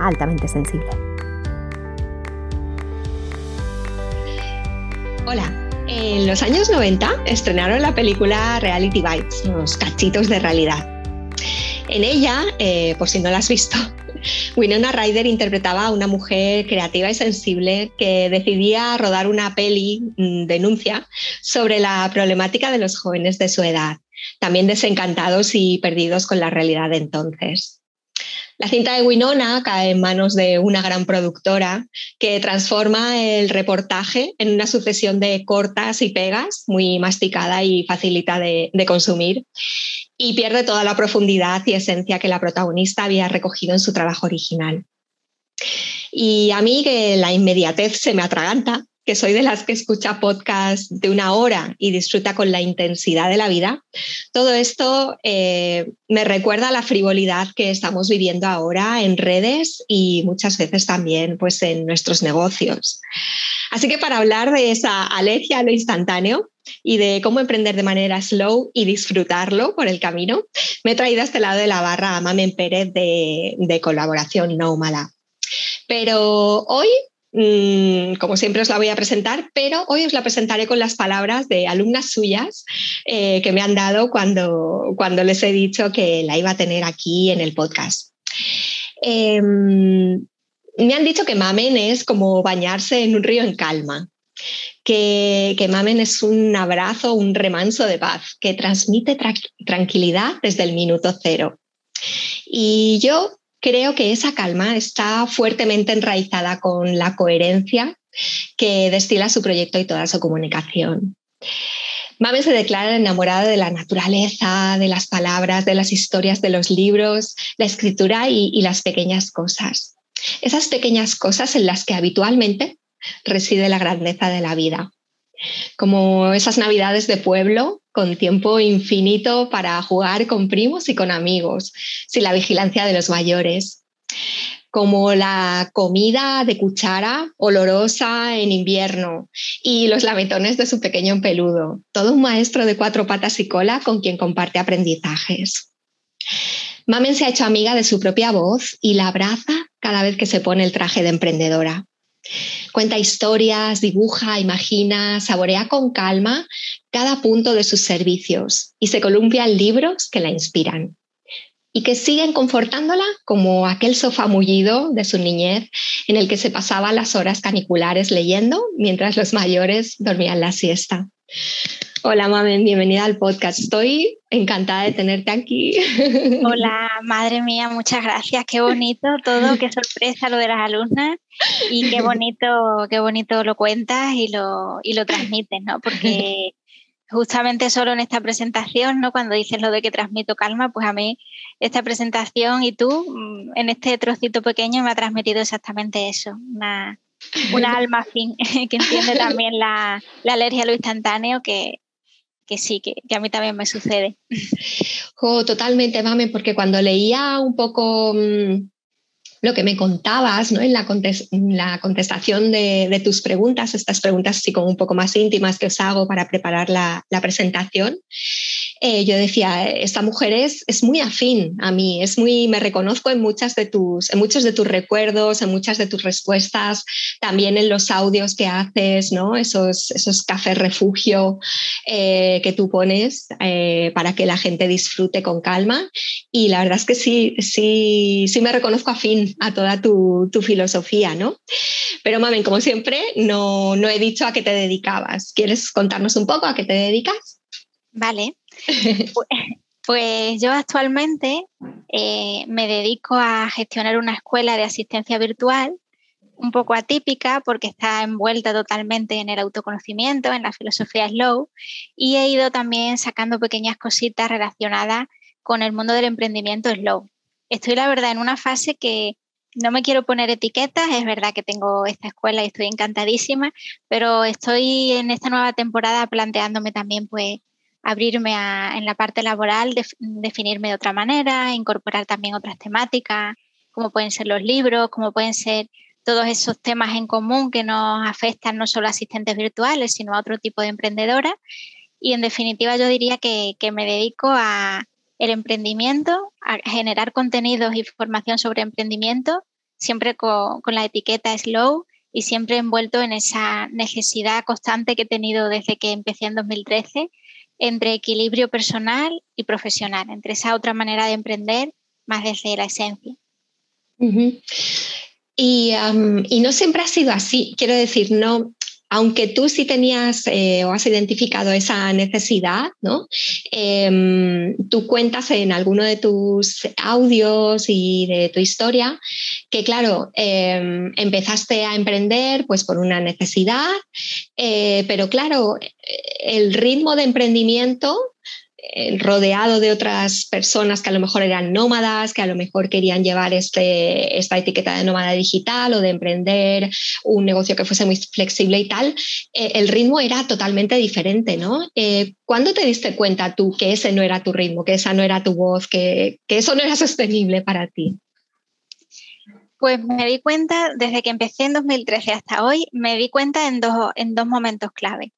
altamente sensible. Hola, en los años 90 estrenaron la película Reality Bites, los cachitos de realidad. En ella, eh, por si no la has visto, Winona Ryder interpretaba a una mujer creativa y sensible que decidía rodar una peli mm, denuncia sobre la problemática de los jóvenes de su edad, también desencantados y perdidos con la realidad de entonces. La cinta de Winona cae en manos de una gran productora que transforma el reportaje en una sucesión de cortas y pegas, muy masticada y facilita de, de consumir, y pierde toda la profundidad y esencia que la protagonista había recogido en su trabajo original. Y a mí que la inmediatez se me atraganta, que soy de las que escucha podcast de una hora y disfruta con la intensidad de la vida, todo esto eh, me recuerda la frivolidad que estamos viviendo ahora en redes y muchas veces también pues, en nuestros negocios. Así que para hablar de esa alergia a lo instantáneo y de cómo emprender de manera slow y disfrutarlo por el camino, me he traído a este lado de la barra a Mamen Pérez de, de colaboración No Mala. Pero hoy como siempre os la voy a presentar, pero hoy os la presentaré con las palabras de alumnas suyas eh, que me han dado cuando, cuando les he dicho que la iba a tener aquí en el podcast. Em, me han dicho que mamen es como bañarse en un río en calma, que, que, mamen es un abrazo, un remanso de paz, que transmite tranquilidad desde el minuto cero. Y yo creo que esa calma está fuertemente enraizada con la coherencia que destila su proyecto y toda su comunicación. Mame se declara enamorada de la naturaleza, de las palabras, de las historias de los libros, la escritura y, y las pequeñas cosas. Esas pequeñas cosas en las que habitualmente reside la grandeza de la vida. Como esas navidades de pueblo con tiempo infinito para jugar con primos y con amigos, sin la vigilancia de los mayores, como la comida de cuchara olorosa en invierno y los lametones de su pequeño peludo, todo un maestro de cuatro patas y cola con quien comparte aprendizajes. Mamen se ha hecho amiga de su propia voz y la abraza cada vez que se pone el traje de emprendedora. Cuenta historias, dibuja, imagina, saborea con calma cada punto de sus servicios y se columpia en libros que la inspiran y que siguen confortándola como aquel sofá mullido de su niñez en el que se pasaba las horas caniculares leyendo mientras los mayores dormían la siesta. Hola, Mamen, bienvenida al podcast. Estoy encantada de tenerte aquí. Hola, madre mía, muchas gracias. Qué bonito todo, qué sorpresa lo de las alumnas y qué bonito, qué bonito lo cuentas y lo, y lo transmites, ¿no? Porque justamente solo en esta presentación, ¿no? Cuando dices lo de que transmito calma, pues a mí esta presentación y tú mm, en este trocito pequeño me ha transmitido exactamente eso, una, alma fin que entiende también la, la alergia a lo instantáneo que, que sí, que, a mí también me sucede. totalmente, Mame, porque cuando leía un poco mm, lo que me contabas ¿no? en, la la contestación de, tus preguntas, estas preguntas así como un poco más íntimas que os hago para preparar la, la presentación, eh, yo decía, esta mujer es, es muy afín a mí, es muy, me reconozco en, muchas de tus, en muchos de tus recuerdos, en muchas de tus respuestas, también en los audios que haces, ¿no? esos, esos cafés refugio eh, que tú pones eh, para que la gente disfrute con calma. Y la verdad es que sí, sí, sí me reconozco afín a toda tu, tu filosofía, ¿no? Pero, Mamen, como siempre, no, no he dicho a qué te dedicabas. ¿Quieres contarnos un poco a qué te dedicas? Vale. Pues, yo actualmente eh, me dedico a gestionar una escuela de asistencia virtual un poco atípica porque está envuelta totalmente en el autoconocimiento, en la filosofía slow y he ido también sacando pequeñas cositas relacionadas con el mundo del emprendimiento slow. Estoy, la verdad, en una fase que no me quiero poner etiquetas, es verdad que tengo esta escuela y estoy encantadísima, pero estoy en esta nueva temporada planteándome también pues abrirme en la parte laboral, definirme de otra manera, incorporar también otras temáticas, como pueden ser los libros, como pueden ser todos esos temas en común que nos afectan no solo a asistentes virtuales, sino a otro tipo de emprendedoras. Y en definitiva yo diría que, que me dedico a el emprendimiento, a generar contenidos y formación sobre emprendimiento, siempre con, con la etiqueta Slow y siempre envuelto en esa necesidad constante que he tenido desde que empecé en 2013 entre equilibrio personal y profesional, entre esa otra manera de emprender más desde la esencia. y, no siempre ha sido así, quiero decir, no, aunque tú sí tenías eh, o has identificado esa necesidad, ¿no? Em, tú cuentas en alguno de tus audios y de tu historia que, claro, em, empezaste a emprender pues por una necesidad, eh, pero claro, el ritmo de emprendimiento rodeado de otras personas que a lo mejor eran nómadas, que a lo mejor querían llevar este, esta etiqueta de nómada digital o de emprender un negocio que fuese muy flexible y tal, eh, el ritmo era totalmente diferente, ¿no? Eh, ¿Cuándo te diste cuenta tú que ese no era tu ritmo, que esa no era tu voz, que, eso no era sostenible para ti? Pues me di cuenta, desde que empecé en 2013 hasta hoy, me di cuenta en dos, en dos momentos clave.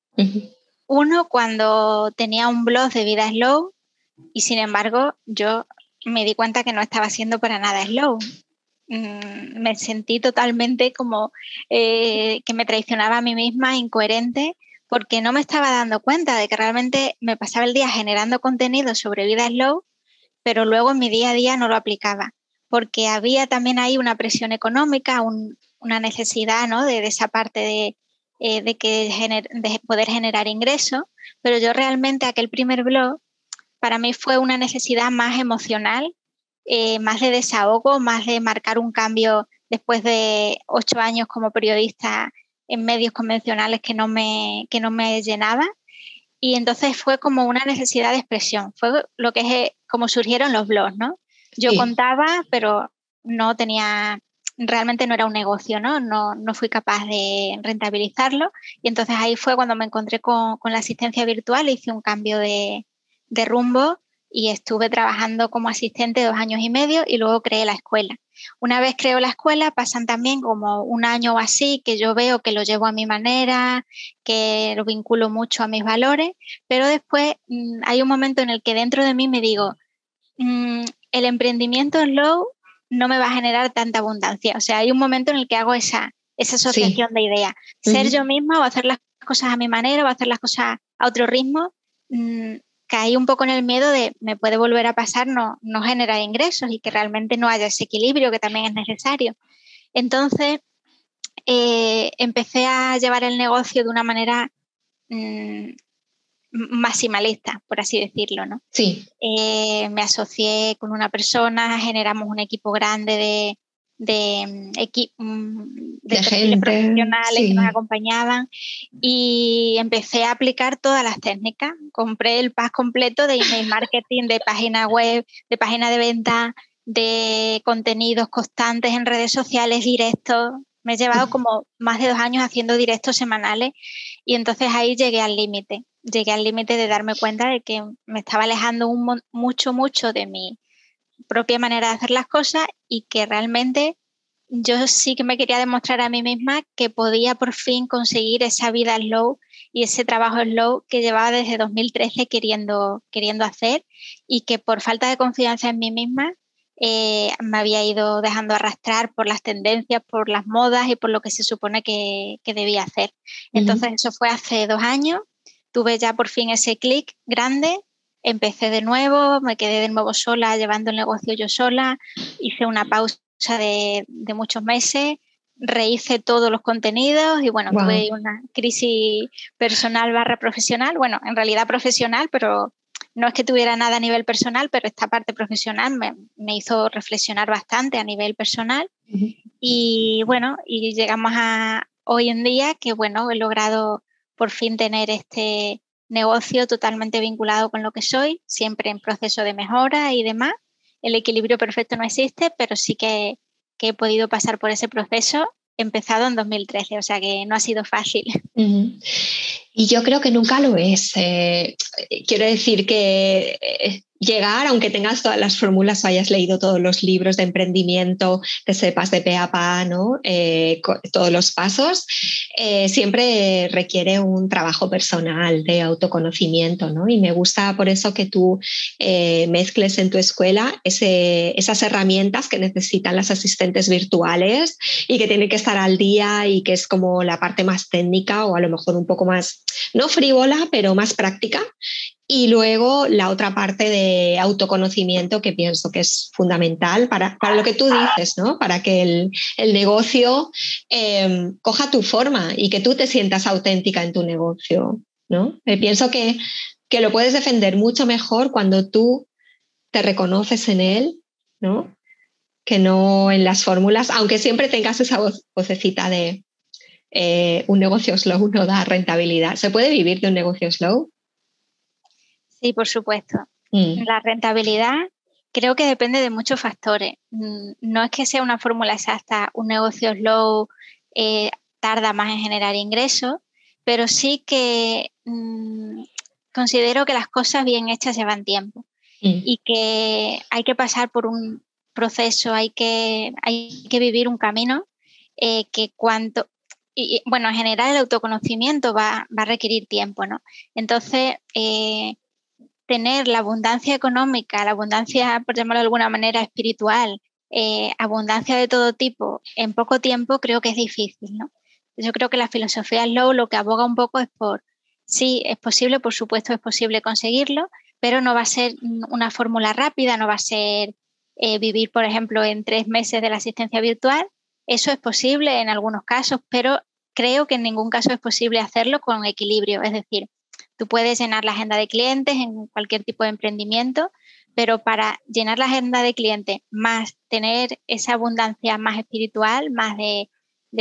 Uno, cuando tenía un blog de vida slow y sin embargo yo me di cuenta que no estaba siendo para nada slow. Mm, me sentí totalmente como eh, que me traicionaba a mí misma, incoherente, porque no me estaba dando cuenta de que realmente me pasaba el día generando contenido sobre vida slow, pero luego en mi día a día no lo aplicaba, porque había también ahí una presión económica, una necesidad ¿no? de esa parte de, eh, de, que de poder generar ingresos, pero yo realmente aquel primer blog para mí fue una necesidad más emocional, eh, más de desahogo, más de marcar un cambio después de ocho años como periodista en medios convencionales que no me, que no me llenaba. Y entonces fue como una necesidad de expresión, fue lo que es eh, como surgieron los blogs, ¿no? Yo contaba, pero no tenía realmente no era un negocio, ¿no? No, no fui capaz de rentabilizarlo. Y entonces ahí fue cuando me encontré con, la asistencia virtual, hice un cambio de, de rumbo y estuve trabajando como asistente dos años y medio y luego creé la escuela. Una vez creo la escuela, pasan también como un año o así que yo veo que lo llevo a mi manera, que lo vinculo mucho a mis valores, pero después mm, hay un momento en el que dentro de mí me digo, mm, el emprendimiento low no me va a generar tanta abundancia. O sea, hay un momento en el que hago esa, esa asociación de ideas. Ser yo misma o hacer las cosas a mi manera o hacer las cosas a otro ritmo, mmm, caí un poco en el miedo de me puede volver a pasar no, no generar ingresos y que realmente no haya ese equilibrio que también es necesario. Entonces, eh, empecé a llevar el negocio de una manera mm, maximalista, por así decirlo, ¿no? Sí. Eh, me asocié con una persona, generamos un equipo grande de, de, mm, mm, de, profesionales que nos acompañaban y empecé a aplicar todas las técnicas. Compré el pack completo de email marketing, de página web, de página de venta, de contenidos constantes en redes sociales, directos. Me he llevado como más de dos años haciendo directos semanales y entonces ahí llegué al límite. Llegué al límite de darme cuenta de que me estaba alejando mucho, mucho de mi propia manera de hacer las cosas y que realmente yo sí que me quería demostrar a mí misma que podía por fin conseguir esa vida slow y ese trabajo slow que llevaba desde 2013 queriendo, queriendo hacer y que por falta de confianza en mí misma eh, me había ido dejando arrastrar por las tendencias, por las modas y por lo que se supone que, debía hacer. Entonces eso fue hace dos años. Tuve ya por fin ese clic grande, empecé de nuevo, me quedé de nuevo sola llevando el negocio yo sola, hice una pausa de, muchos meses, rehice todos los contenidos y bueno, tuve una crisis personal barra profesional, bueno, en realidad profesional, pero no es que tuviera nada a nivel personal, pero esta parte profesional me, me hizo reflexionar bastante a nivel personal. Y bueno, y llegamos a hoy en día que bueno, he logrado por fin tener este negocio totalmente vinculado con lo que soy, siempre en proceso de mejora y demás. El equilibrio perfecto no existe, pero sí que que he podido pasar por ese proceso empezado en 2013, o sea que no ha sido fácil. Y yo creo que nunca lo es. Eh, quiero decir que eh, llegar, aunque tengas todas las fórmulas o hayas leído todos los libros de emprendimiento, que sepas de pe a pa. Eh, todos los pasos, siempre requiere un trabajo personal de autoconocimiento, ¿no? Y me gusta por eso que tú mezcles en tu escuela esas herramientas que necesitan las asistentes virtuales y que tienen que estar al día y que es como la parte más técnica o a lo mejor un poco más, no frívola, pero más práctica y luego la otra parte de autoconocimiento que pienso que es fundamental para, lo que tú dices, ¿no? Para que el, el negocio em, coja tu forma y que tú te sientas auténtica en tu negocio, ¿no? Eh, pienso que, que lo puedes defender mucho mejor cuando tú te reconoces en él, ¿no? Que no en las fórmulas, aunque siempre tengas esa vocecita de eh, un negocio slow no da rentabilidad. ¿Se puede vivir de un negocio slow? Sí, por supuesto. Mm. La rentabilidad creo que depende de muchos factores. Mm, no es que sea una fórmula exacta, un negocio slow eh, tarda más en generar ingresos, pero sí que mm, considero que las cosas bien hechas llevan tiempo y que hay que pasar por un proceso, hay que, hay que vivir un camino eh, que cuanto, y, bueno, en general el autoconocimiento va, a requerir tiempo, ¿no? Entonces, eh, tener la abundancia económica, la abundancia, por llamarlo de alguna manera, espiritual, eh, abundancia de todo tipo en poco tiempo, creo que es difícil, ¿no? Yo creo que la filosofía slow lo que aboga un poco es por, sí, es posible, por supuesto es posible conseguirlo, pero no va a ser una fórmula rápida, no va a ser eh, vivir, por ejemplo, en tres meses de la asistencia virtual. Eso es posible en algunos casos, pero creo que en ningún caso es posible hacerlo con equilibrio. Es decir, Tú puedes llenar la agenda de clientes en cualquier tipo de emprendimiento, pero para llenar la agenda de clientes más tener esa abundancia más espiritual, más de,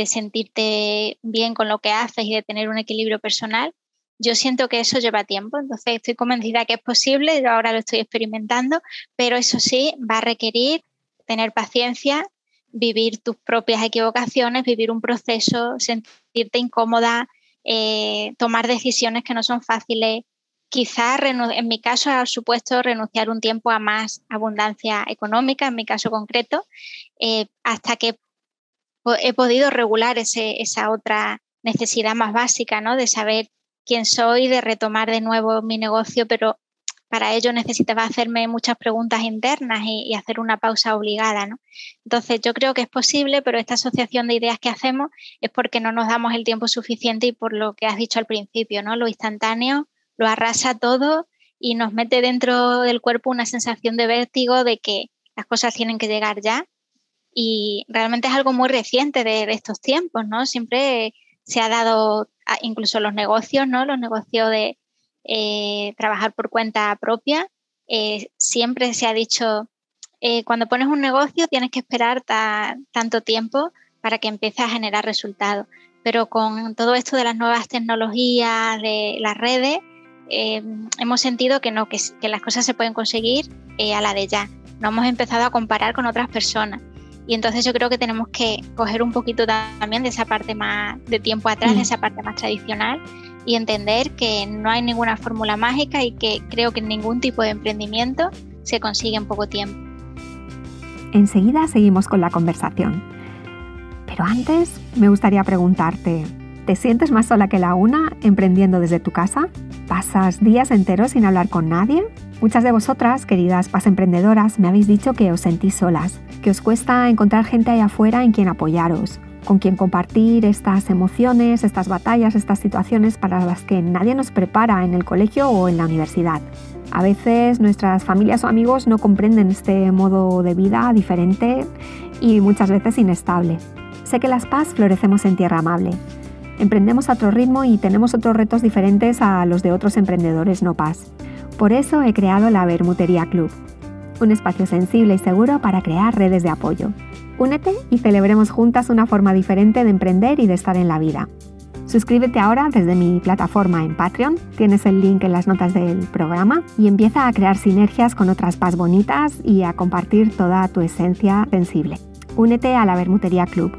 sentirte bien con lo que haces y de tener un equilibrio personal, yo siento que eso lleva tiempo, entonces estoy convencida que es posible, yo ahora lo estoy experimentando, pero eso sí va a requerir tener paciencia, vivir tus propias equivocaciones, vivir un proceso, sentirte incómoda, eh, tomar decisiones que no son fáciles. Quizás, en mi caso, ha supuesto renunciar un tiempo a más abundancia económica, en mi caso concreto, eh, hasta que he podido regular esa otra necesidad más básica, ¿no? De saber quién soy, de retomar de nuevo mi negocio, pero para ello necesitaba hacerme muchas preguntas internas y, hacer una pausa obligada. ¿no? Entonces, yo creo que es posible, pero esta asociación de ideas que hacemos es porque no nos damos el tiempo suficiente y por lo que has dicho al principio, ¿no? lo instantáneo lo arrasa todo y nos mete dentro del cuerpo una sensación de vértigo de que las cosas tienen que llegar ya. Y realmente es algo muy reciente de, estos tiempos, ¿no? Siempre se ha dado, incluso los negocios, ¿no? Los negocios de, eh, trabajar por cuenta propia. Eh, siempre se ha dicho, eh, cuando pones un negocio tienes que esperar tanto tiempo para que empiece a generar resultados. Pero con todo esto de las nuevas tecnologías, de las redes, hemos sentido que no, que, que, las cosas se pueden conseguir a la de ya. No hemos empezado a comparar con otras personas. Y entonces yo creo que tenemos que coger un poquito también de esa parte más de tiempo atrás, de mm. esa parte más tradicional y entender que no hay ninguna fórmula mágica y que creo que ningún tipo de emprendimiento se consigue en poco tiempo. Enseguida seguimos con la conversación. Pero antes me gustaría preguntarte, ¿te sientes más sola que la una emprendiendo desde tu casa? ¿Pasas días enteros sin hablar con nadie? Muchas de vosotras, queridas pas emprendedoras, me habéis dicho que os sentís solas, que os cuesta encontrar gente ahí afuera en quien apoyaros, con quien compartir estas emociones, estas batallas, estas situaciones para las que nadie nos prepara en el colegio o en la universidad. A veces nuestras familias o amigos no comprenden este modo de vida diferente y muchas veces inestable. Sé que las paz florecemos en tierra amable. Emprendemos a otro ritmo y tenemos otros retos diferentes a los de otros emprendedores no paz. Por eso he creado la Bermutería Club, un espacio sensible y seguro para crear redes de apoyo. Únete y celebremos juntas una forma diferente de emprender y de estar en la vida. Suscríbete ahora desde mi plataforma en Patreon, tienes el link en las notas del programa y empieza a crear sinergias con otras paz bonitas y a compartir toda tu esencia sensible. únete a la Bermutería Club,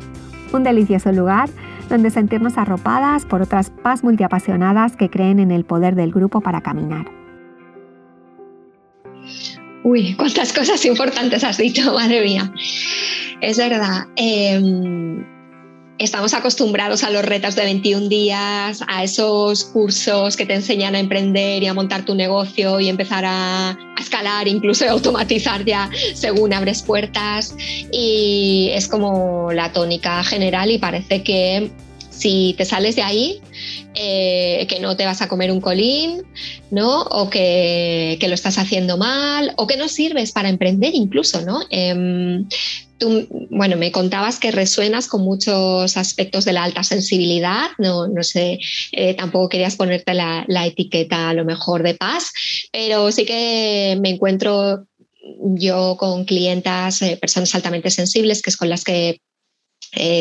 un delicioso lugar donde sentirnos arropadas por otras paz multiapasionadas que creen en el poder del grupo para caminar. Uy, cuántas cosas importantes has dicho, madre mía. Es verdad. Em, estamos acostumbrados a los retos de 21 días, a esos cursos que te enseñan a emprender y a montar tu negocio y empezar a, escalar, incluso a automatizar ya según abres puertas. Y es como la tónica general y parece que si te sales de ahí, eh, que no te vas a comer un colín, ¿no? O que, lo estás haciendo mal, o que no sirves para emprender incluso, ¿no? Em, tú, bueno, me contabas que resuenas con muchos aspectos de la alta sensibilidad, no, no sé, eh, tampoco querías ponerte la, etiqueta a lo mejor de paz, pero sí que me encuentro yo con clientas, eh, personas altamente sensibles, que es con las que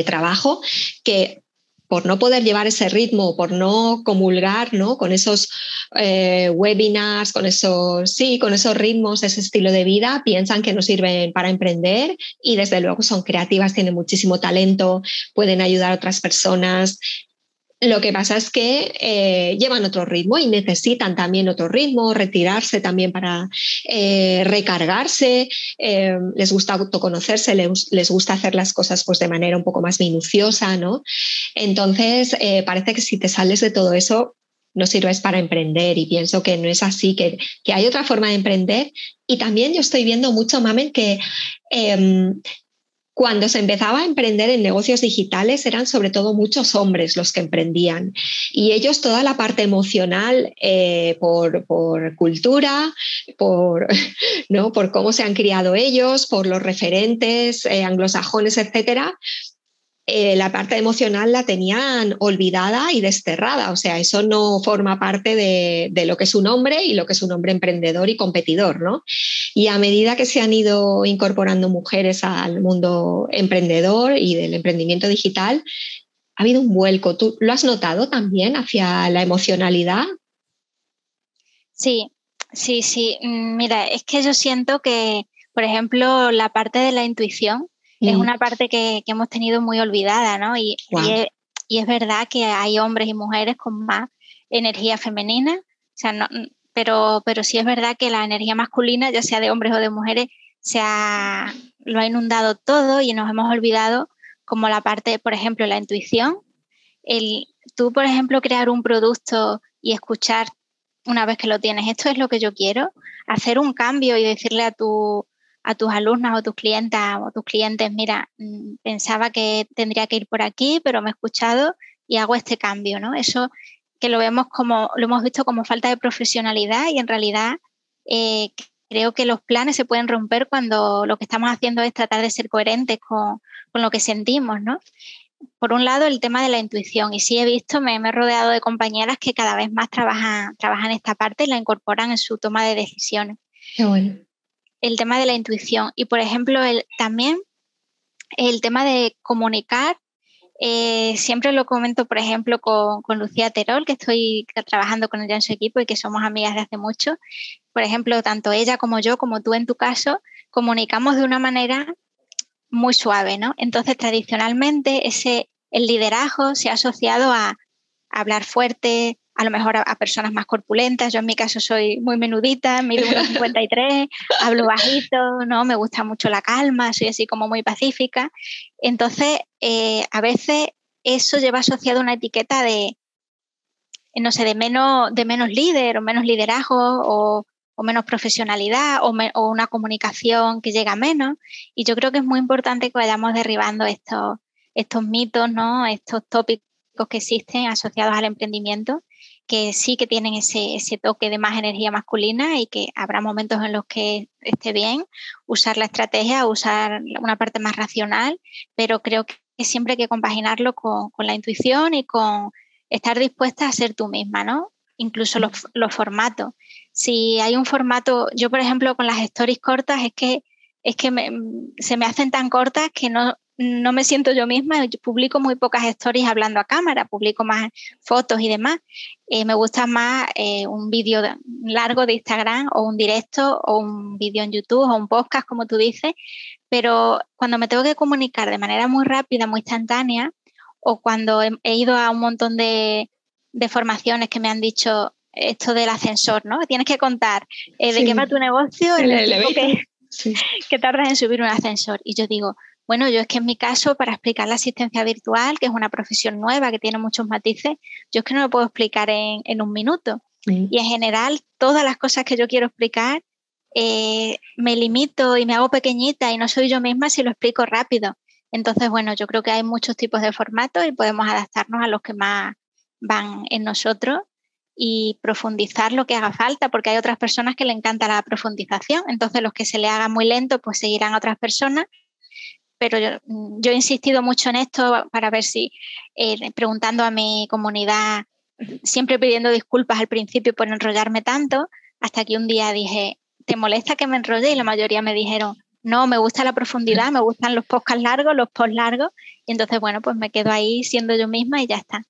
trabajo, que por no poder llevar ese ritmo, por no comulgar ¿no? con esos eh, webinars, con esos, sí, con esos ritmos, ese estilo de vida, piensan que no sirven para emprender y desde luego son creativas, tienen muchísimo talento, pueden ayudar a otras personas, lo que pasa es que eh, llevan otro ritmo y necesitan también otro ritmo, retirarse también para eh, recargarse, eh, les gusta autoconocerse, les, gusta hacer las cosas pues, de manera un poco más minuciosa, ¿no? Entonces, parece que si te sales de todo eso, no sirves para emprender y pienso que no es así, que, que hay otra forma de emprender. Y también yo estoy viendo mucho, Mamen, que em, cuando se empezaba a emprender en negocios digitales eran sobre todo muchos hombres los que emprendían y ellos toda la parte emocional eh, por, cultura, por, ¿no? por cómo se han criado ellos, por los referentes eh, anglosajones, etcétera, eh, la parte emocional la tenían olvidada y desterrada. O sea, eso no forma parte de, lo que es un hombre y lo que es un hombre emprendedor y competidor, ¿no? Y a medida que se han ido incorporando mujeres al mundo emprendedor y del emprendimiento digital, ha habido un vuelco. ¿Tú lo has notado también hacia la emocionalidad? Sí, sí, sí. Mm, mira, es que yo siento que, por ejemplo, la parte de la intuición, es una parte que, hemos tenido muy olvidada, ¿no? Y, y, es, verdad que hay hombres y mujeres con más energía femenina, o sea, no, pero, pero sí es verdad que la energía masculina, ya sea de hombres o de mujeres, se ha, lo ha inundado todo y nos hemos olvidado como la parte, por ejemplo, la intuición. El, tú, por ejemplo, crear un producto y escuchar una vez que lo tienes, esto es lo que yo quiero, hacer un cambio y decirle a tu, a tus alumnas o tus clientas o tus clientes, mira, mm, pensaba que tendría que ir por aquí, pero me he escuchado y hago este cambio, ¿no? Eso que lo vemos como, lo hemos visto como falta de profesionalidad y en realidad eh, creo que los planes se pueden romper cuando lo que estamos haciendo es tratar de ser coherentes con, lo que sentimos, ¿no? Por un lado, el tema de la intuición. Y sí he visto, me, he rodeado de compañeras que cada vez más trabajan, trabajan esta parte y la incorporan en su toma de decisiones. Qué bueno el tema de la intuición y, por ejemplo, el, también el tema de comunicar. Eh, siempre lo comento, por ejemplo, con, Lucía Terol, que estoy trabajando con ella en su equipo y que somos amigas de hace mucho. Por ejemplo, tanto ella como yo, como tú en tu caso, comunicamos de una manera muy suave, ¿no? Entonces, tradicionalmente, ese, el liderazgo se ha asociado a hablar fuerte, a lo mejor a, personas más corpulentas. Yo en mi caso soy muy menudita, mido 1,53, hablo bajito, ¿no? Me gusta mucho la calma, soy así como muy pacífica. Entonces, eh, a veces eso lleva asociado una etiqueta de, no sé, de menos, de menos líder o menos liderazgo o, menos profesionalidad o, o, una comunicación que llega menos. Y yo creo que es muy importante que vayamos derribando estos, estos mitos, ¿no? estos tópicos que existen asociados al emprendimiento que sí que tienen ese, ese, toque de más energía masculina y que habrá momentos en los que esté bien usar la estrategia, usar una parte más racional, pero creo que siempre hay que compaginarlo con, con la intuición y con estar dispuesta a ser tú misma, ¿no? Incluso los, los, formatos. Si hay un formato, yo por ejemplo con las stories cortas es que, es que se me hacen tan cortas que no, no me siento yo misma, yo publico muy pocas stories hablando a cámara, publico más fotos y demás. Eh, me gusta más eh, un vídeo largo de Instagram o un directo o un vídeo en YouTube o un podcast, como tú dices, pero cuando me tengo que comunicar de manera muy rápida, muy instantánea, o cuando he, ido a un montón de, formaciones que me han dicho esto del ascensor, ¿no? Tienes que contar eh, de qué va tu negocio, el, el que, que tardas en subir un ascensor. Y yo digo, bueno, yo es que en mi caso, para explicar la asistencia virtual, que es una profesión nueva, que tiene muchos matices, yo es que no lo puedo explicar en, un minuto. Y en general, todas las cosas que yo quiero explicar, eh, me limito y me hago pequeñita y no soy yo misma si lo explico rápido. Entonces, bueno, yo creo que hay muchos tipos de formatos y podemos adaptarnos a los que más van en nosotros y profundizar lo que haga falta, porque hay otras personas que le encanta la profundización. Entonces, los que se le haga muy lento, pues seguirán a otras personas pero mm, yo, he insistido mucho en esto para ver si, eh, preguntando a mi comunidad, siempre pidiendo disculpas al principio por enrollarme tanto, hasta que un día dije, ¿te molesta que me enrolle? Y la mayoría me dijeron, no, me gusta la profundidad, me gustan los podcasts largos, los posts largos, y entonces, bueno, pues me quedo ahí siendo yo misma y ya está.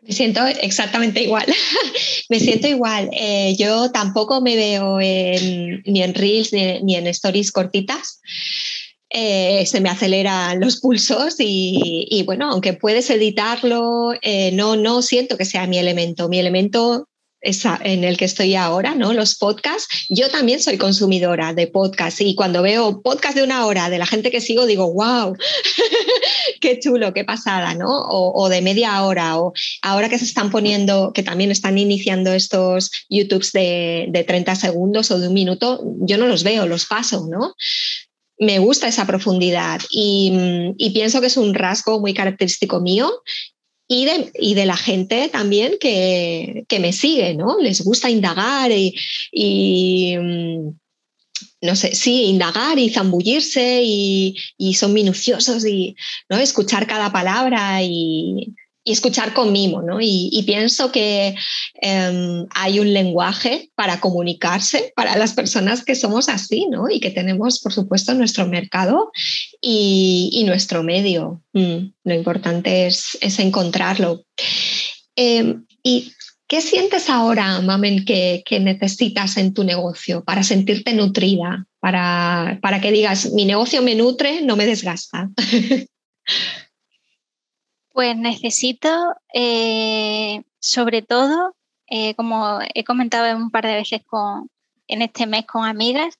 Me siento exactamente igual. me siento igual. Eh, yo tampoco me veo ni en reels ni en stories cortitas. Eh, se me aceleran los pulsos y, bueno, aunque puedes editarlo, eh, no, no siento que sea mi elemento. Mi elemento en el que estoy ahora, ¿no? Los podcasts. Yo también soy consumidora de podcasts y cuando veo podcast de una hora de la gente que sigo, digo, wow, qué chulo, qué pasada, ¿no? O, de media hora, o ahora que se están poniendo, que también están iniciando estos YouTubes de, de 30 segundos o de un minuto, yo no los veo, los paso, ¿no? Me gusta esa profundidad y, pienso que es un rasgo muy característico mío y de, y de la gente también que, me sigue, ¿no? Les gusta indagar y, no sé, sí, indagar y zambullirse y, y, son minuciosos y ¿no? escuchar cada palabra y, y escuchar con mimo, ¿no? Y, pienso que em, hay un lenguaje para comunicarse para las personas que somos así, ¿no? Y que tenemos, por supuesto, nuestro mercado y, nuestro medio. Mm, lo importante es, encontrarlo. Em, ¿Y qué sientes ahora, Mamen, que, necesitas en tu negocio para sentirte nutrida? Para, para que digas, mi negocio me nutre, no me desgasta. Pues necesito, eh, sobre todo, eh, como he comentado un par de veces con, en este mes con amigas,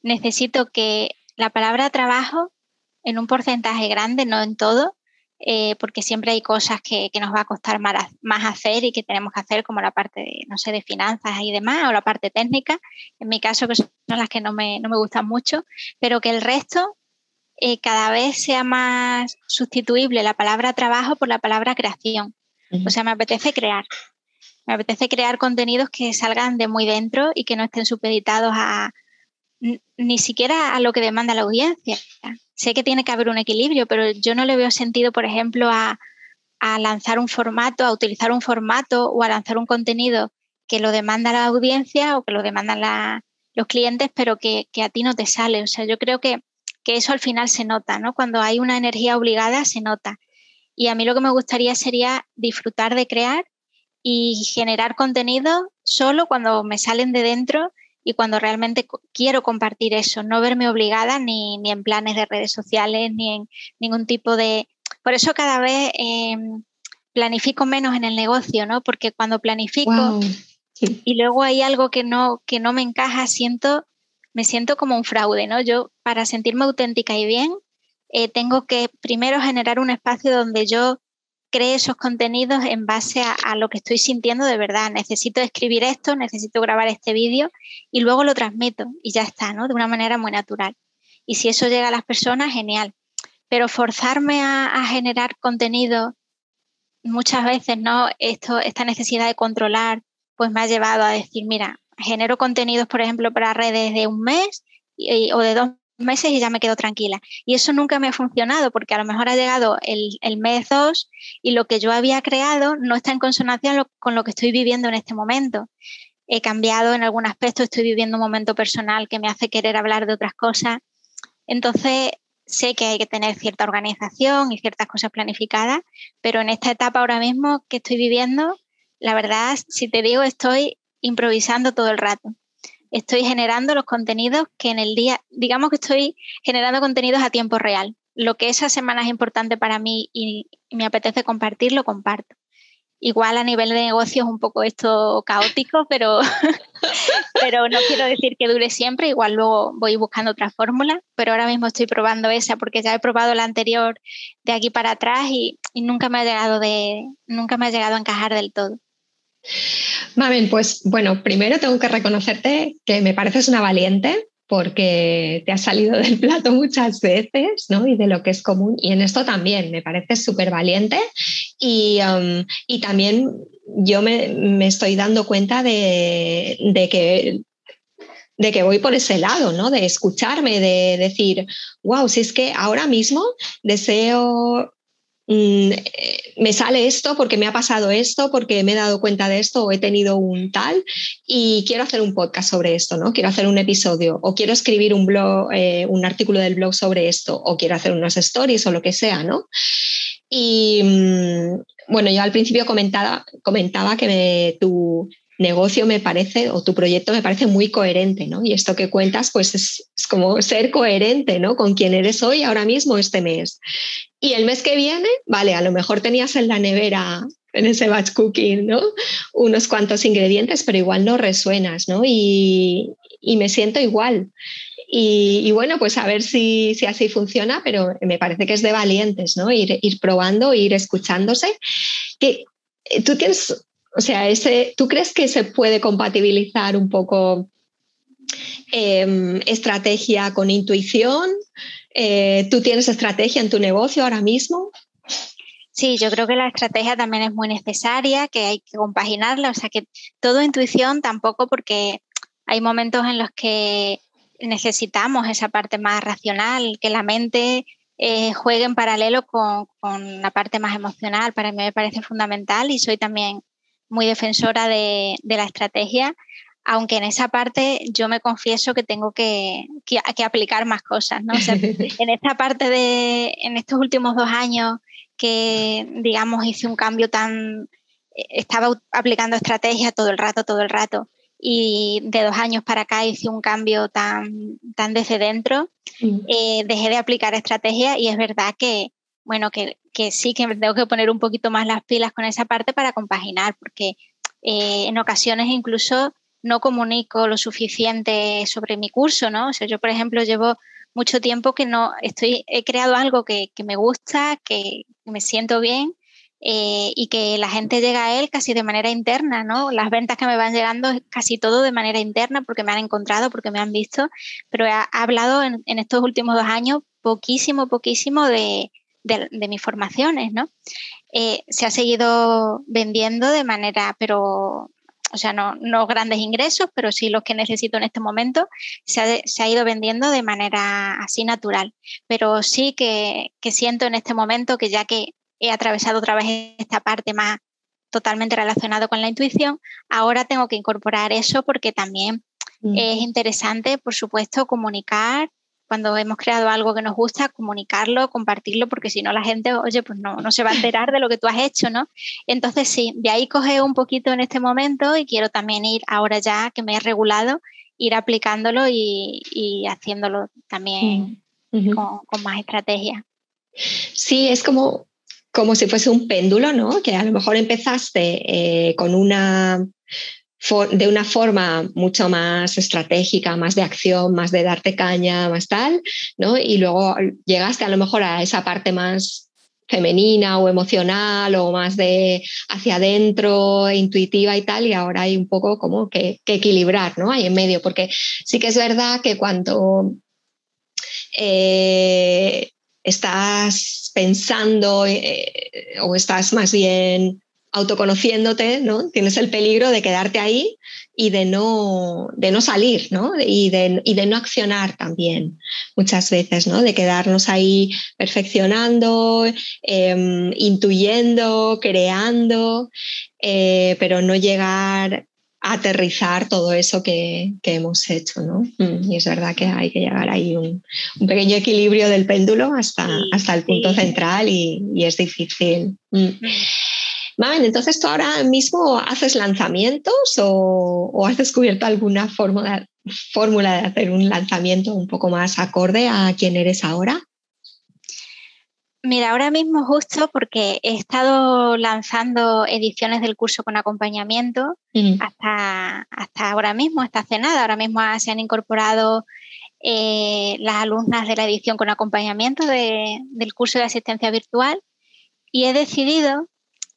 necesito que la palabra trabajo en un porcentaje grande, no en todo, eh, porque siempre hay cosas que, nos va a costar más, más, hacer y que tenemos que hacer, como la parte de, no sé, de finanzas y demás, o la parte técnica, en mi caso, que son las que no me, no me gustan mucho, pero que el resto eh, cada vez sea más sustituible la palabra trabajo por la palabra creación. O sea, me apetece crear. Me apetece crear contenidos que salgan de muy dentro y que no estén supeditados a ni siquiera a lo que demanda la audiencia. Sé que tiene que haber un equilibrio, pero yo no le veo sentido, por ejemplo, a, lanzar un formato, a utilizar un formato o a lanzar un contenido que lo demanda la audiencia o que lo demandan los clientes, pero que, que, a ti no te sale. O sea, yo creo que que eso al final se nota, ¿no? Cuando hay una energía obligada, se nota. Y a mí lo que me gustaría sería disfrutar de crear y generar contenido solo cuando me salen de dentro y cuando realmente quiero compartir eso, no verme obligada ni, ni en planes de redes sociales, ni en ningún tipo de... Por eso cada vez em, planifico menos en el negocio, ¿no? Porque cuando planifico y luego hay algo que no, que no me encaja, siento me siento como un fraude, ¿no? Yo, para sentirme auténtica y bien, eh, tengo que primero generar un espacio donde yo cree esos contenidos en base a, lo que estoy sintiendo de verdad. Necesito escribir esto, necesito grabar este vídeo y luego lo transmito y ya está, ¿no? De una manera muy natural. Y si eso llega a las personas, genial. Pero forzarme a, generar contenido muchas veces, ¿no? Esta necesidad de controlar, pues me ha llevado a decir, mira, genero contenidos, por ejemplo, para redes de un mes o de dos meses y ya me quedo tranquila. Y eso nunca me ha funcionado porque a lo mejor ha llegado el, mes dos y lo que yo había creado no está en consonancia con lo que estoy viviendo en este momento. He cambiado en algún aspecto, estoy viviendo un momento personal que me hace querer hablar de otras cosas. Entonces, sé que hay que tener cierta organización y ciertas cosas planificadas, pero en esta etapa ahora mismo que estoy viviendo, la verdad, si te digo, estoy improvisando todo el rato. estoy generando los contenidos que en el día, digamos que estoy generando contenidos a tiempo real. Lo que esa semana es importante para mí y, me apetece compartir, lo comparto. Igual a nivel de negocio es un poco esto caótico, pero, pero no quiero decir que dure siempre, igual luego voy buscando otra fórmula, pero ahora mismo estoy probando esa porque ya he probado la anterior de aquí para atrás y, y nunca me ha llegado de, nunca me ha llegado a encajar del todo. Mamen, pues bueno, primero tengo que reconocerte que me pareces una valiente porque te has salido del plato muchas veces, ¿no? Y de lo que es común. Y en esto también me pareces súper valiente. Y, um, y, también yo me, me, estoy dando cuenta de, de que de que voy por ese lado, ¿no? De escucharme, de decir, wow, si es que ahora mismo deseo me sale esto porque me ha pasado esto, porque me he dado cuenta de esto o he tenido un tal y quiero hacer un podcast sobre esto, ¿no? Quiero hacer un episodio o quiero escribir un blog, eh, un artículo del blog sobre esto o quiero hacer unas stories o lo que sea, ¿no? Y mm, bueno, yo al principio comentaba, comentaba que tu, negocio me parece, o tu proyecto me parece muy coherente, ¿no? Y esto que cuentas, pues es, como ser coherente, ¿no? Con quién eres hoy, ahora mismo, este mes. Y el mes que viene, vale, a lo mejor tenías en la nevera, en ese batch cooking, ¿no? Unos cuantos ingredientes, pero igual no resuenas, ¿no? Y, me siento igual. Y, bueno, pues a ver si, si, así funciona, pero me parece que es de valientes, ¿no? Ir, ir probando, ir escuchándose. Que eh, tú tienes o sea, ese, ¿tú crees que se puede compatibilizar un poco em, estrategia con intuición? Eh, ¿Tú tienes estrategia en tu negocio ahora mismo? Sí, yo creo que la estrategia también es muy necesaria, que hay que compaginarla, o sea que todo intuición tampoco porque hay momentos en los que necesitamos esa parte más racional, que la mente eh, juegue en paralelo con, con, la parte más emocional. Para mí me parece fundamental y soy también muy defensora de, la estrategia, aunque en esa parte yo me confieso que tengo que, aplicar más cosas, ¿no? en esta parte de, en estos últimos dos años que, digamos, hice un cambio tan, estaba aplicando estrategia todo el rato, todo el rato, y de dos años para acá hice un cambio tan, tan desde dentro, mm. eh, dejé de aplicar estrategia y es verdad que, bueno, que, sí que tengo que poner un poquito más las pilas con esa parte para compaginar, porque eh, en ocasiones incluso no comunico lo suficiente sobre mi curso, ¿no? O sea, yo, por ejemplo, llevo mucho tiempo que no estoy, he creado algo que, me gusta, que me siento bien eh, y que la gente llega a él casi de manera interna, ¿no? Las ventas que me van llegando es casi todo de manera interna porque me han encontrado, porque me han visto, pero he, hablado en, en estos últimos dos años poquísimo, poquísimo de, de, mis formaciones, ¿no? Eh, se ha seguido vendiendo de manera, pero, o sea, no, no, grandes ingresos, pero sí los que necesito en este momento, se ha, se ha ido vendiendo de manera así natural. Pero sí que, que, siento en este momento que ya que he atravesado otra vez esta parte más totalmente relacionada con la intuición, ahora tengo que incorporar eso porque también mm. es interesante, por supuesto, comunicar cuando hemos creado algo que nos gusta, comunicarlo, compartirlo, porque si no la gente, oye, pues no, no se va a enterar de lo que tú has hecho, ¿no? Entonces sí, de ahí coge un poquito en este momento y quiero también ir ahora ya que me he regulado, ir aplicándolo y, haciéndolo también mm, con, más estrategia. Sí, es como, como si fuese un péndulo, ¿no? Que a lo mejor empezaste eh, con una de una forma mucho más estratégica, más de acción, más de darte caña, más tal, ¿no? Y luego llegaste a lo mejor a esa parte más femenina o emocional o más de hacia adentro, intuitiva y tal, y ahora hay un poco como que, equilibrar, ¿no? Ahí en medio, porque sí que es verdad que cuando eh, estás pensando eh, o estás más bien autoconociéndote, ¿no? Tienes el peligro de quedarte ahí y de no, de no salir, ¿no? Y de, y de no accionar también muchas veces, ¿no? De quedarnos ahí perfeccionando, em, intuyendo, creando, eh, pero no llegar a aterrizar todo eso que, que hemos hecho, ¿no? Mm, y es verdad que hay que llegar ahí un, un pequeño equilibrio del péndulo hasta, hasta el punto central y, y, es difícil. Mm. Mamen, entonces tú ahora mismo haces lanzamientos o, has descubierto alguna forma fórmula de hacer un lanzamiento un poco más acorde a quién eres ahora? Mira, ahora mismo justo porque he estado lanzando ediciones del curso con acompañamiento hasta, hasta ahora mismo, hasta hace nada. Ahora mismo se han incorporado eh, las alumnas de la edición con acompañamiento del curso de asistencia virtual y he decidido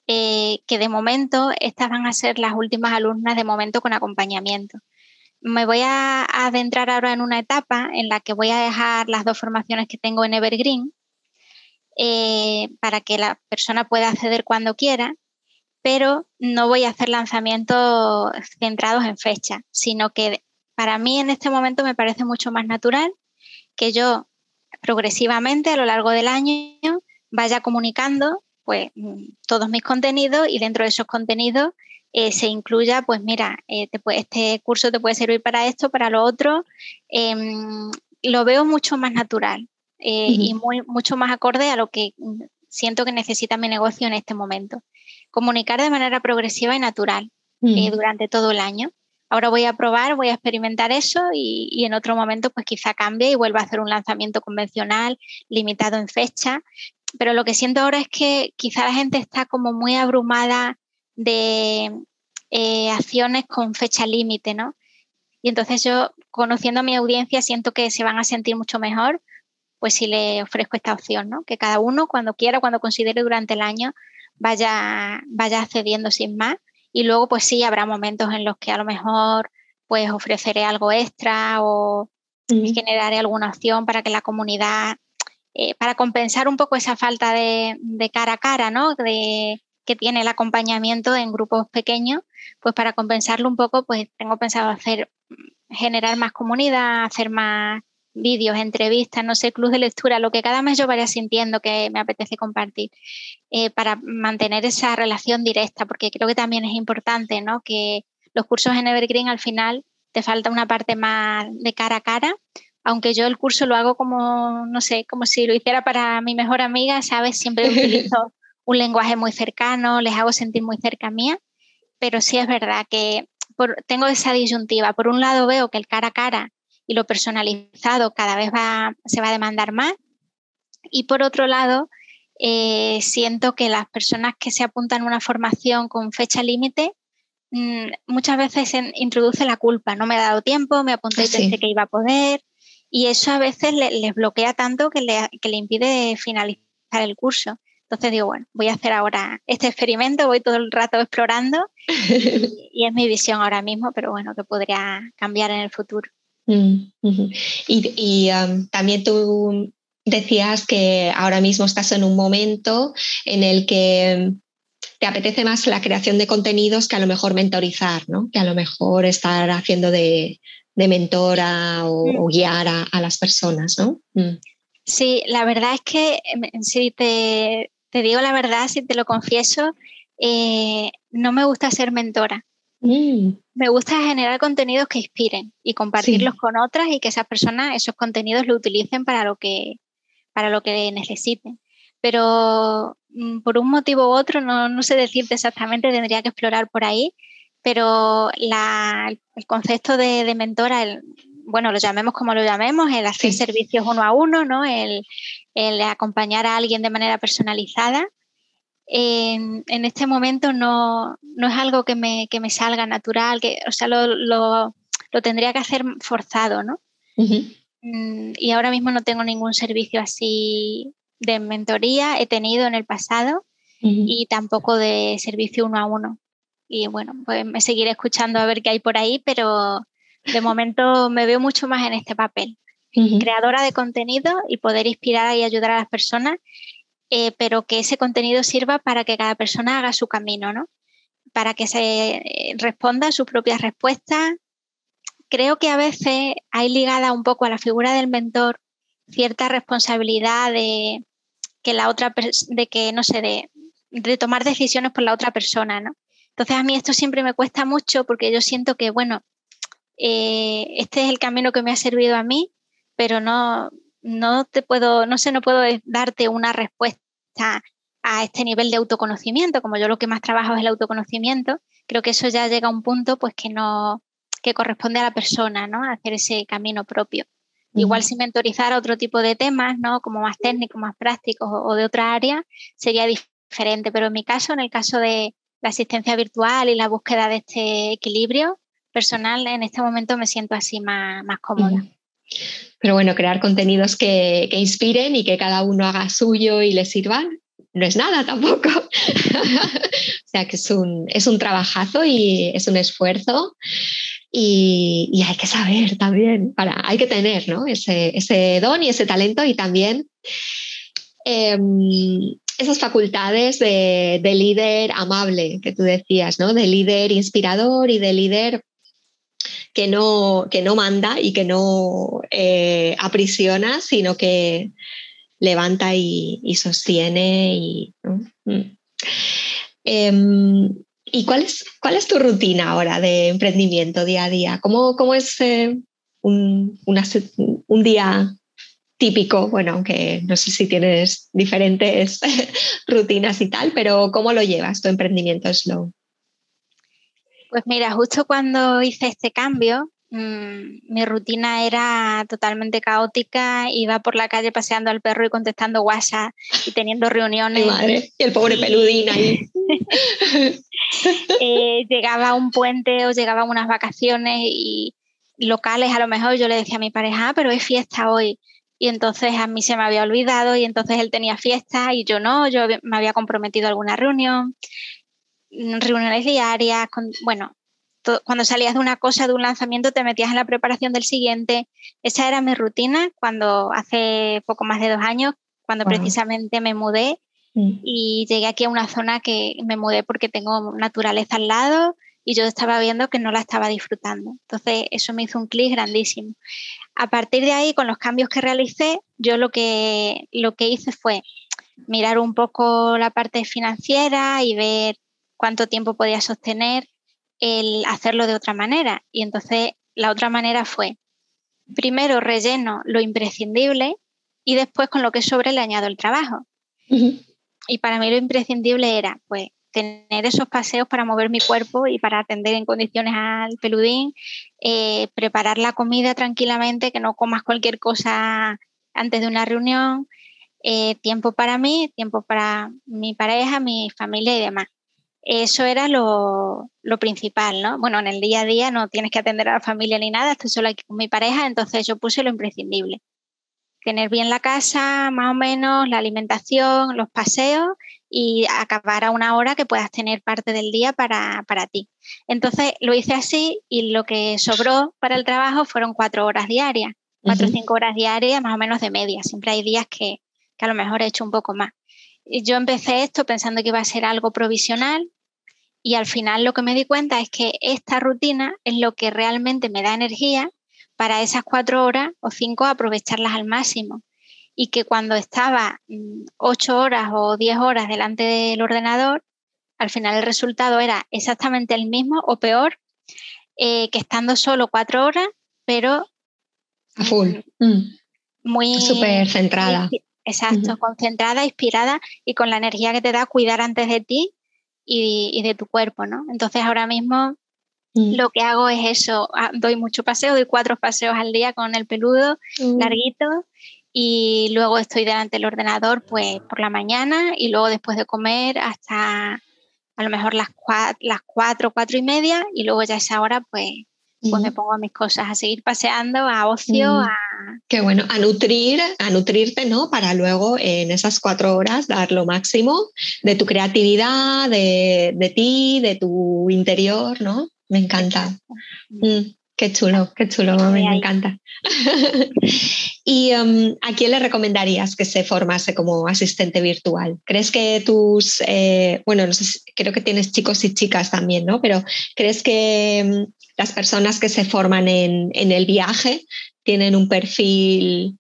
eh, que de momento estas van a ser las últimas alumnas de momento con acompañamiento. Me voy a adentrar ahora en una etapa en la que voy a dejar las dos formaciones que tengo en Evergreen eh, para que la persona pueda acceder cuando quiera, pero no voy a hacer lanzamientos centrados en fecha, sino que para mí en este momento me parece mucho más natural que yo progresivamente a lo largo del año vaya comunicando pues todos mis contenidos y dentro de esos contenidos eh, se incluya, pues mira, eh, este curso te puede servir para esto, para lo otro. Em, lo veo mucho más natural eh, y muy, mucho más acorde a lo que siento que necesita mi negocio en este momento. Comunicar de manera progresiva y natural durante todo el año. Ahora voy a probar, voy a experimentar eso y, en otro momento pues quizá cambie y vuelva a hacer un lanzamiento convencional, limitado en fecha. Pero lo que siento ahora es que quizá la gente está como muy abrumada de eh, acciones con fecha límite, ¿no? Y entonces yo, conociendo a mi audiencia, siento que se van a sentir mucho mejor, pues si le ofrezco esta opción, ¿no? Que cada uno, cuando quiera, cuando considere durante el año, vaya, vaya accediendo sin más y luego, pues sí, habrá momentos en los que a lo mejor pues ofreceré algo extra o generaré alguna opción para que la comunidad, eh, para compensar un poco esa falta de, cara a cara, ¿no? De, que tiene el acompañamiento en grupos pequeños, pues para compensarlo un poco, pues tengo pensado hacer, generar más comunidad, hacer más vídeos, entrevistas, no sé, club de lectura, lo que cada mes yo vaya sintiendo que me apetece compartir, eh, para mantener esa relación directa, porque creo que también es importante, ¿no? Que los cursos en Evergreen al final te falta una parte más de cara a cara, aunque yo el curso lo hago como, no sé, como si lo hiciera para mi mejor amiga, ¿sabes? Siempre utilizo un lenguaje muy cercano, les hago sentir muy cerca mía, pero sí es verdad que tengo esa disyuntiva. Por un lado veo que el cara a cara y lo personalizado cada vez va, se va a demandar más. Y por otro lado, eh, siento que las personas que se apuntan a una formación con fecha límite mm, muchas veces introduce la culpa. No me ha dado tiempo, me apunté y pensé que iba a poder. Y eso a veces les bloquea tanto que le, que le impide finalizar el curso. Entonces digo, bueno, voy a hacer ahora este experimento, voy todo el rato explorando y es mi visión ahora mismo, pero bueno, que podría cambiar en el futuro. Mm, y, también tú decías que ahora mismo estás en un momento en el que te apetece más la creación de contenidos que a lo mejor mentorizar, ¿no? Que a lo mejor estar haciendo de, mentora o, mm. guiar a, las personas, ¿no? Mm. Sí, la verdad es que si te, digo la verdad, si te lo confieso, eh, no me gusta ser mentora. Mm. Me gusta generar contenidos que inspiren y compartirlos con otras y que esas personas esos contenidos lo utilicen para lo que, para lo que necesiten. Pero mm, por un motivo u otro, no, sé decirte exactamente, tendría que explorar por ahí, pero el concepto de, mentora, bueno, lo llamemos como lo llamemos, el hacer servicios uno a uno, ¿no? el, el acompañar a alguien de manera personalizada, en, este momento no, es algo que me, salga natural, que, o sea, lo, tendría que hacer forzado, ¿no? Mm, y ahora mismo no tengo ningún servicio así de mentoría, he tenido en el pasado y tampoco de servicio uno a uno. Y bueno, pues me seguiré escuchando a ver qué hay por ahí, pero de momento me veo mucho más en este papel. Creadora de contenido y poder inspirar y ayudar a las personas eh, pero que ese contenido sirva para que cada persona haga su camino, ¿no? Para que se eh, responda a sus propias respuestas. Creo que a veces hay ligada un poco a la figura del mentor cierta responsabilidad de que la otra, de que, no sé, de, tomar decisiones por la otra persona, ¿no? Entonces a mí esto siempre me cuesta mucho porque yo siento que, bueno, eh, este es el camino que me ha servido a mí, pero no, no te puedo, no sé, no puedo darte una respuesta a este nivel de autoconocimiento, como yo lo que más trabajo es el autoconocimiento, creo que eso ya llega a un punto pues que no, que corresponde a la persona, ¿no? Hacer ese camino propio. Igual si mentorizara otro tipo de temas, ¿no? Como más técnicos, más prácticos o, de otra área, sería diferente. Pero en mi caso, en el caso de la asistencia virtual y la búsqueda de este equilibrio personal, en este momento me siento así más, más cómoda. Pero bueno, crear contenidos que, que, inspiren y que cada uno haga suyo y le sirvan, no es nada tampoco. o sea que es un, es un trabajazo y es un esfuerzo. Y, hay que saber también, para, hay que tener ¿no? ese, ese don y ese talento y también em, esas facultades de, de, líder amable que tú decías, ¿no? de líder inspirador y de líder que no, que no manda y que no eh, aprisiona, sino que levanta y, sostiene. Y, mm. em, ¿Y cuál es, cuál es tu rutina ahora de emprendimiento día a día? ¿Cómo, cómo es eh, un día típico? Bueno, aunque no sé si tienes diferentes rutinas y tal, pero ¿cómo lo llevas tu emprendimiento slow? Pues mira, justo cuando hice este cambio, mm, mi rutina era totalmente caótica, iba por la calle paseando al perro y contestando WhatsApp y teniendo reuniones. madre, y el pobre peludín ahí. Eh, llegaba un puente o llegaban unas vacaciones y locales, a lo mejor yo le decía a mi pareja, ah, pero es fiesta hoy. Y entonces a mí se me había olvidado y entonces él tenía fiesta y yo no, yo me había comprometido a alguna reunión. Reuniones diarias, bueno, cuando salías de una cosa, de un lanzamiento, te metías en la preparación del siguiente. Esa era mi rutina cuando hace poco más de dos años, cuando precisamente me mudé mm. y llegué aquí a una zona que me mudé porque tengo naturaleza al lado y yo estaba viendo que no la estaba disfrutando. Entonces eso me hizo un clic grandísimo. A partir de ahí, con los cambios que realicé, yo lo que, lo que hice fue mirar un poco la parte financiera y ver cuánto tiempo podía sostener el hacerlo de otra manera. Y entonces la otra manera fue, primero relleno lo imprescindible y después con lo que sobre le añado el trabajo. Y para mí lo imprescindible era, pues, tener esos paseos para mover mi cuerpo y para atender en condiciones al peludín, eh, preparar la comida tranquilamente, que no comas cualquier cosa antes de una reunión, eh, tiempo para mí, tiempo para mi pareja, mi familia y demás. Eso era lo, principal, ¿no? Bueno, en el día a día no tienes que atender a la familia ni nada, estoy solo aquí con mi pareja, entonces yo puse lo imprescindible. Tener bien la casa, más o menos, la alimentación, los paseos y acabar a una hora que puedas tener parte del día para, ti. Entonces lo hice así y lo que sobró para el trabajo fueron cuatro horas diarias, cuatro o cinco horas diarias, más o menos de media. Siempre hay días que, que a lo mejor he hecho un poco más. Yo empecé esto pensando que iba a ser algo provisional y al final lo que me di cuenta es que esta rutina es lo que realmente me da energía para esas cuatro horas o cinco aprovecharlas al máximo. Y que cuando estaba mm, ocho horas o diez horas delante del ordenador, al final el resultado era exactamente el mismo o peor eh, que estando solo cuatro horas, pero... A full. Mm, mm. Muy... Súper centrada. Exacto, concentrada, inspirada y con la energía que te da cuidar antes de ti y, de tu cuerpo, ¿no? Entonces ahora mismo mm. lo que hago es eso, ah, doy mucho paseo, doy cuatro paseos al día con el peludo, mm. larguito, y luego estoy delante del ordenador pues por la mañana y luego después de comer hasta a lo mejor las cuatro, las cuatro, cuatro y media y luego ya esa hora pues pues me pongo a mis cosas, a seguir paseando, a ocio, a... Qué bueno, a nutrir, a nutrirte, ¿no? Para luego en esas cuatro horas dar lo máximo de tu creatividad, de, ti, de tu interior, ¿no? Me encanta. Mm, qué chulo, qué chulo, me encanta. ¿Y um, a quién le recomendarías que se formase como asistente virtual? ¿Crees que tus, eh, bueno, no sé, creo que tienes chicos y chicas también, ¿no? Pero ¿crees que um, las personas que se forman en, el viaje tienen un perfil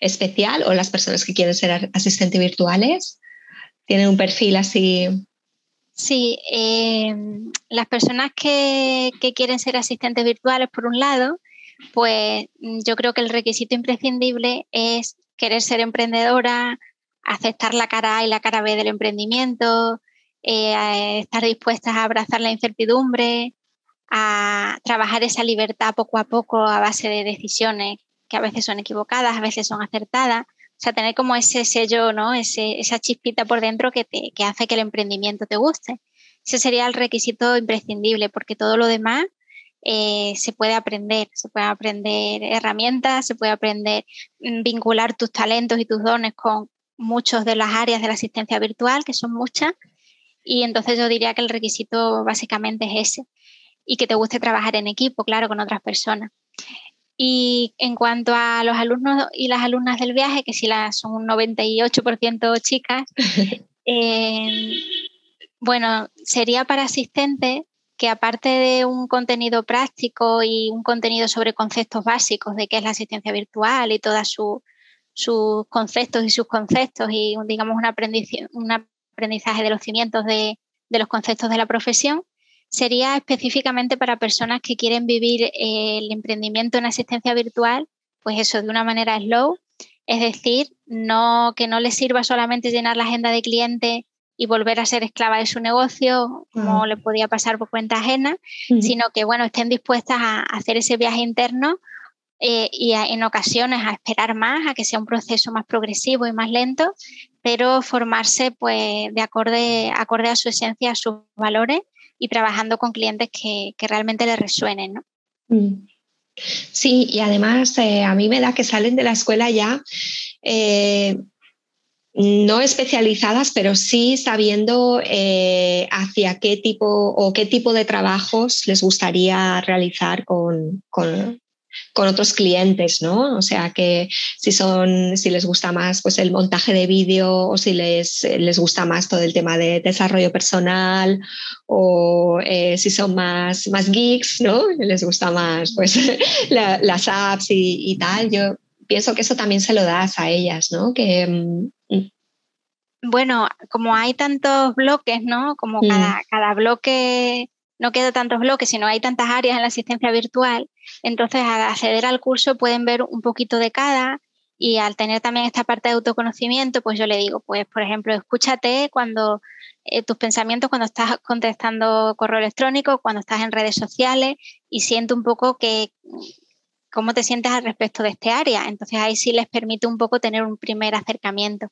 especial o las personas que quieren ser asistentes virtuales tienen un perfil así. Sí, em, las personas que, quieren ser asistentes virtuales, por un lado, pues yo creo que el requisito imprescindible es querer ser emprendedora, aceptar la cara A y la cara B del emprendimiento, eh, estar dispuestas a abrazar la incertidumbre, a trabajar esa libertad poco a poco a base de decisiones que a veces son equivocadas, a veces son acertadas. O sea, tener como ese sello, ¿no? Ese, esa chispita por dentro que, te, que hace que el emprendimiento te guste. Ese sería el requisito imprescindible, porque todo lo demás eh, se puede aprender, se puede aprender herramientas, se puede aprender mm, vincular tus talentos y tus dones con muchas de las áreas de la asistencia virtual, que son muchas, y entonces yo diría que el requisito básicamente es ese, y que te guste trabajar en equipo, claro, con otras personas. Y en cuanto a los alumnos y las alumnas del viaje, que si las son un 98% chicas, eh, bueno, sería para asistentes que aparte de un contenido práctico y un contenido sobre conceptos básicos de qué es la asistencia virtual y todos sus conceptos y sus conceptos y digamos un aprendizaje, un aprendizaje de los cimientos de, de, los conceptos de la profesión, sería específicamente para personas que quieren vivir el emprendimiento en asistencia virtual, pues eso, de una manera slow, es decir, no que no les sirva solamente llenar la agenda de clientes y volver a ser esclava de su negocio, como le podía pasar por cuenta ajena, sino que bueno, estén dispuestas a hacer ese viaje interno eh, y en ocasiones a esperar más, a que sea un proceso más progresivo y más lento, pero formarse pues de acorde, acorde a su esencia, a sus valores y trabajando con clientes que, realmente les resuenen. ¿no? Mm. Sí, y además eh, a mí me da que salen de la escuela ya eh, no especializadas, pero sí sabiendo eh, hacia qué tipo o qué tipo de trabajos les gustaría realizar con, otros clientes, ¿no? O sea que si son, si les gusta más pues el montaje de vídeo o si les, les gusta más todo el tema de desarrollo personal o eh, si son más, más geeks, ¿no? Les gusta más pues las apps y, y tal. Yo pienso que eso también se lo das a ellas, ¿no? Que, mm, bueno, como hay tantos bloques, ¿no? Como mm. cada, cada bloque no queda tantos bloques, sino hay tantas áreas en la asistencia virtual, entonces al acceder al curso pueden ver un poquito de cada y al tener también esta parte de autoconocimiento, pues yo le digo, pues por ejemplo, escúchate cuando eh, tus pensamientos cuando estás contestando correo electrónico, cuando estás en redes sociales y siento un poco que cómo te sientes al respecto de este área. Entonces ahí sí les permite un poco tener un primer acercamiento.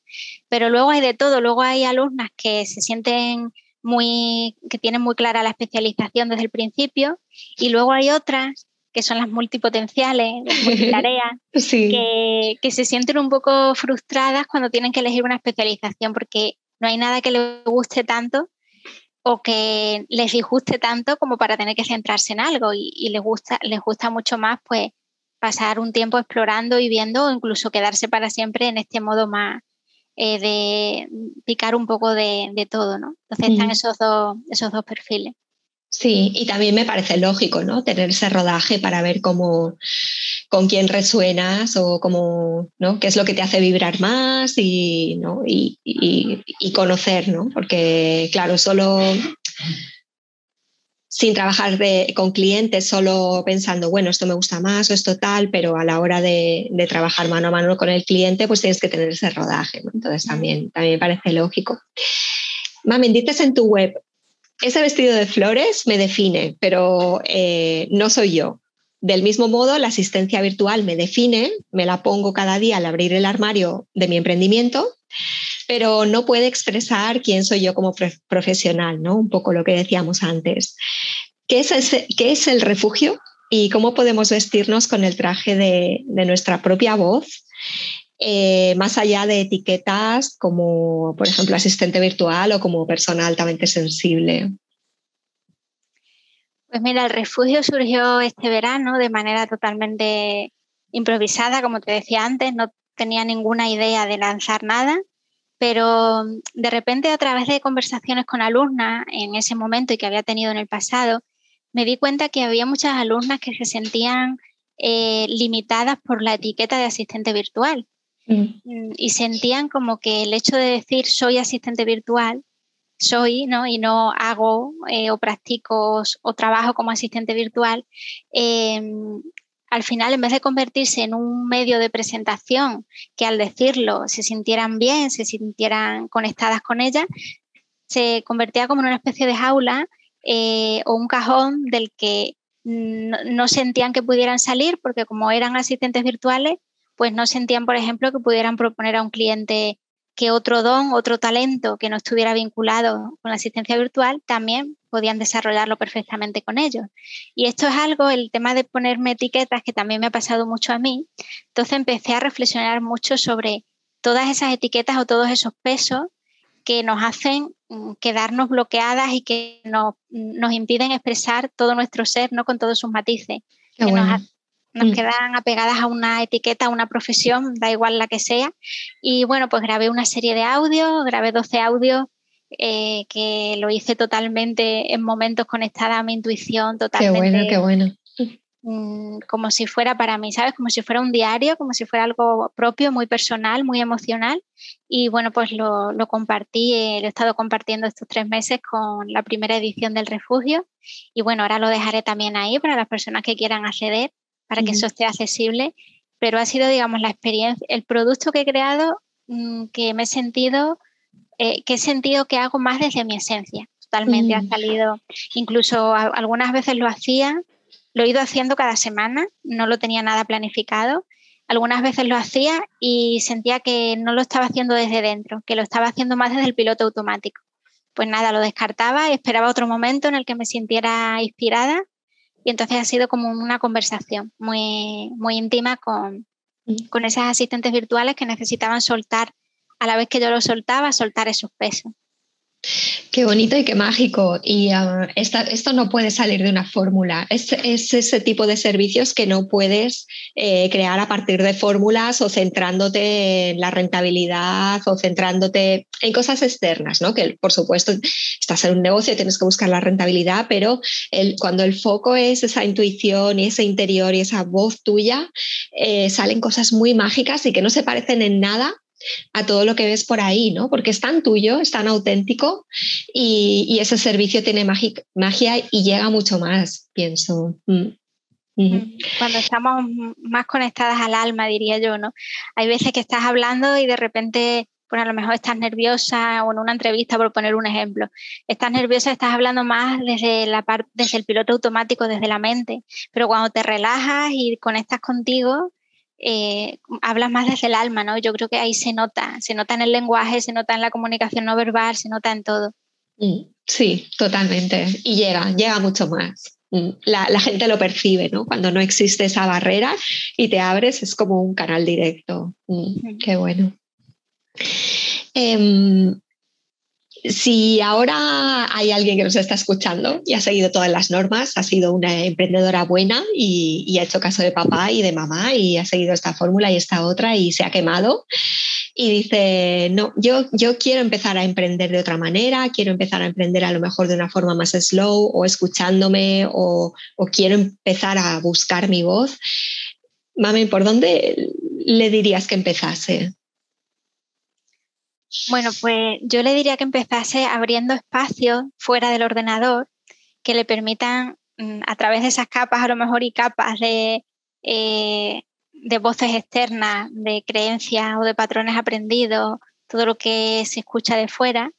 Pero luego hay de todo, luego hay alumnas que se sienten muy, que tienen muy clara la especialización desde el principio. Y luego hay otras que son las multipotenciales, las multitareas, que, que se sienten un poco frustradas cuando tienen que elegir una especialización porque no hay nada que les guste tanto o que les disguste tanto como para tener que centrarse en algo. Y, y les gusta les gusta mucho más pues pasar un tiempo explorando y viendo o incluso quedarse para siempre en este modo más eh, de picar un poco de, todo, ¿no? Entonces están esos dos, esos dos perfiles. Sí, y también me parece lógico, ¿no? Tener ese rodaje para ver cómo, con quién resuenas o cómo, ¿no? qué es lo que te hace vibrar más y, ¿no? y, y conocer, ¿no? Porque, claro, solo sin trabajar con clientes, solo pensando, bueno, esto me gusta más o esto tal, pero a la hora de, trabajar mano a mano con el cliente, pues tienes que tener ese rodaje. Entonces también, también me parece lógico. Mami, dices en tu web, ese vestido de flores me define, pero eh, no soy yo. Del mismo modo, la asistencia virtual me define, me la pongo cada día al abrir el armario de mi emprendimiento pero no puede expresar quién soy yo como profesional, ¿no? Un poco lo que decíamos antes. ¿Qué es, el refugio y cómo podemos vestirnos con el traje de, nuestra propia voz? Eh, más allá de etiquetas como, por ejemplo, asistente virtual o como persona altamente sensible. Pues mira, el refugio surgió este verano de manera totalmente improvisada, como te decía antes, no tenía ninguna idea de lanzar nada pero mm, de repente a través de conversaciones con alumnas en ese momento y que había tenido en el pasado, me di cuenta que había muchas alumnas que se sentían eh, limitadas por la etiqueta de asistente virtual mm. Mm, y sentían como que el hecho de decir soy asistente virtual, soy, ¿no? Y no hago eh, o practico o trabajo como asistente virtual, em, al final, en vez de convertirse en un medio de presentación que al decirlo se sintieran bien, se sintieran conectadas con ella, se convertía como en una especie de jaula eh, o un cajón del que no, sentían que pudieran salir porque como eran asistentes virtuales, pues no sentían, por ejemplo, que pudieran proponer a un cliente que otro don, otro talento que no estuviera vinculado con la asistencia virtual, también podían desarrollarlo perfectamente con ellos. Y esto es algo, el tema de ponerme etiquetas, que también me ha pasado mucho a mí. Entonces empecé a reflexionar mucho sobre todas esas etiquetas o todos esos pesos que nos hacen mm, quedarnos bloqueadas y que nos, impiden expresar todo nuestro ser, ¿no? Con todos sus matices. Que nos, nos mm. quedan apegadas a una etiqueta, a una profesión, da igual la que sea. Y bueno, pues grabé una serie de audios, grabé 12 audios eh, que lo hice totalmente en momentos conectada a mi intuición, totalmente. Qué bueno, qué bueno. Mm, como si fuera para mí, ¿sabes? Como si fuera un diario, como si fuera algo propio, muy personal, muy emocional. Y bueno, pues lo, lo compartí, eh, lo he estado compartiendo estos tres meses con la primera edición del refugio. Y bueno, ahora lo dejaré también ahí para las personas que quieran acceder, para que eso esté accesible. Pero ha sido, digamos, la experiencia, el producto que he creado mm, que me he sentido, eh, que he sentido que hago más desde mi esencia. Totalmente ha salido, incluso algunas veces lo hacía lo he ido haciendo cada semana, no lo tenía nada planificado. Algunas veces lo hacía y sentía que no lo estaba haciendo desde dentro, que lo estaba haciendo más desde el piloto automático. Pues nada, lo descartaba y esperaba otro momento en el que me sintiera inspirada y entonces ha sido como una conversación muy, muy íntima con, mm. con esas asistentes virtuales que necesitaban soltar, a la vez que yo lo soltaba, soltar esos pesos. Qué bonito y qué mágico. Y ah, esto no puede salir de una fórmula. Es, ese tipo de servicios que no puedes eh, crear a partir de fórmulas o centrándote en la rentabilidad o centrándote en cosas externas, ¿no? Que por supuesto estás en un negocio y tienes que buscar la rentabilidad, pero cuando el foco es esa intuición y ese interior y esa voz tuya, eh, salen cosas muy mágicas y que no se parecen en nada a todo lo que ves por ahí, ¿no? Porque es tan tuyo, es tan auténtico y, ese servicio tiene magia y llega mucho más, pienso. Mm. Mm. Cuando estamos más conectadas al alma, diría yo, ¿no? Hay veces que estás hablando y de repente, pues a lo mejor estás nerviosa o en una entrevista, por poner un ejemplo, estás nerviosa, estás hablando más desde la parte, desde el piloto automático, desde la mente, pero cuando te relajas y conectas contigo, eh, hablas más desde el alma, ¿no? Yo creo que ahí se nota, se nota en el lenguaje, se nota en la comunicación no verbal, se nota en todo. Mm, sí, totalmente. Y llega, llega mucho más. Mm, la, gente lo percibe, ¿no? Cuando no existe esa barrera y te abres, es como un canal directo. Mm, qué bueno. Em, si ahora hay alguien que nos está escuchando y ha seguido todas las normas, ha sido una emprendedora buena y, ha hecho caso de papá y de mamá y ha seguido esta fórmula y esta otra y se ha quemado y dice, no, yo, yo quiero empezar a emprender de otra manera, quiero empezar a emprender a lo mejor de una forma más slow o escuchándome o, o quiero empezar a buscar mi voz. Mami, ¿por dónde le dirías que empezase? Bueno, pues yo le diría que empezase abriendo espacios fuera del ordenador que le permitan, mm, a través de esas capas, a lo mejor y capas de, eh, de voces externas, de creencias o de patrones aprendidos, todo lo que se escucha de fuera,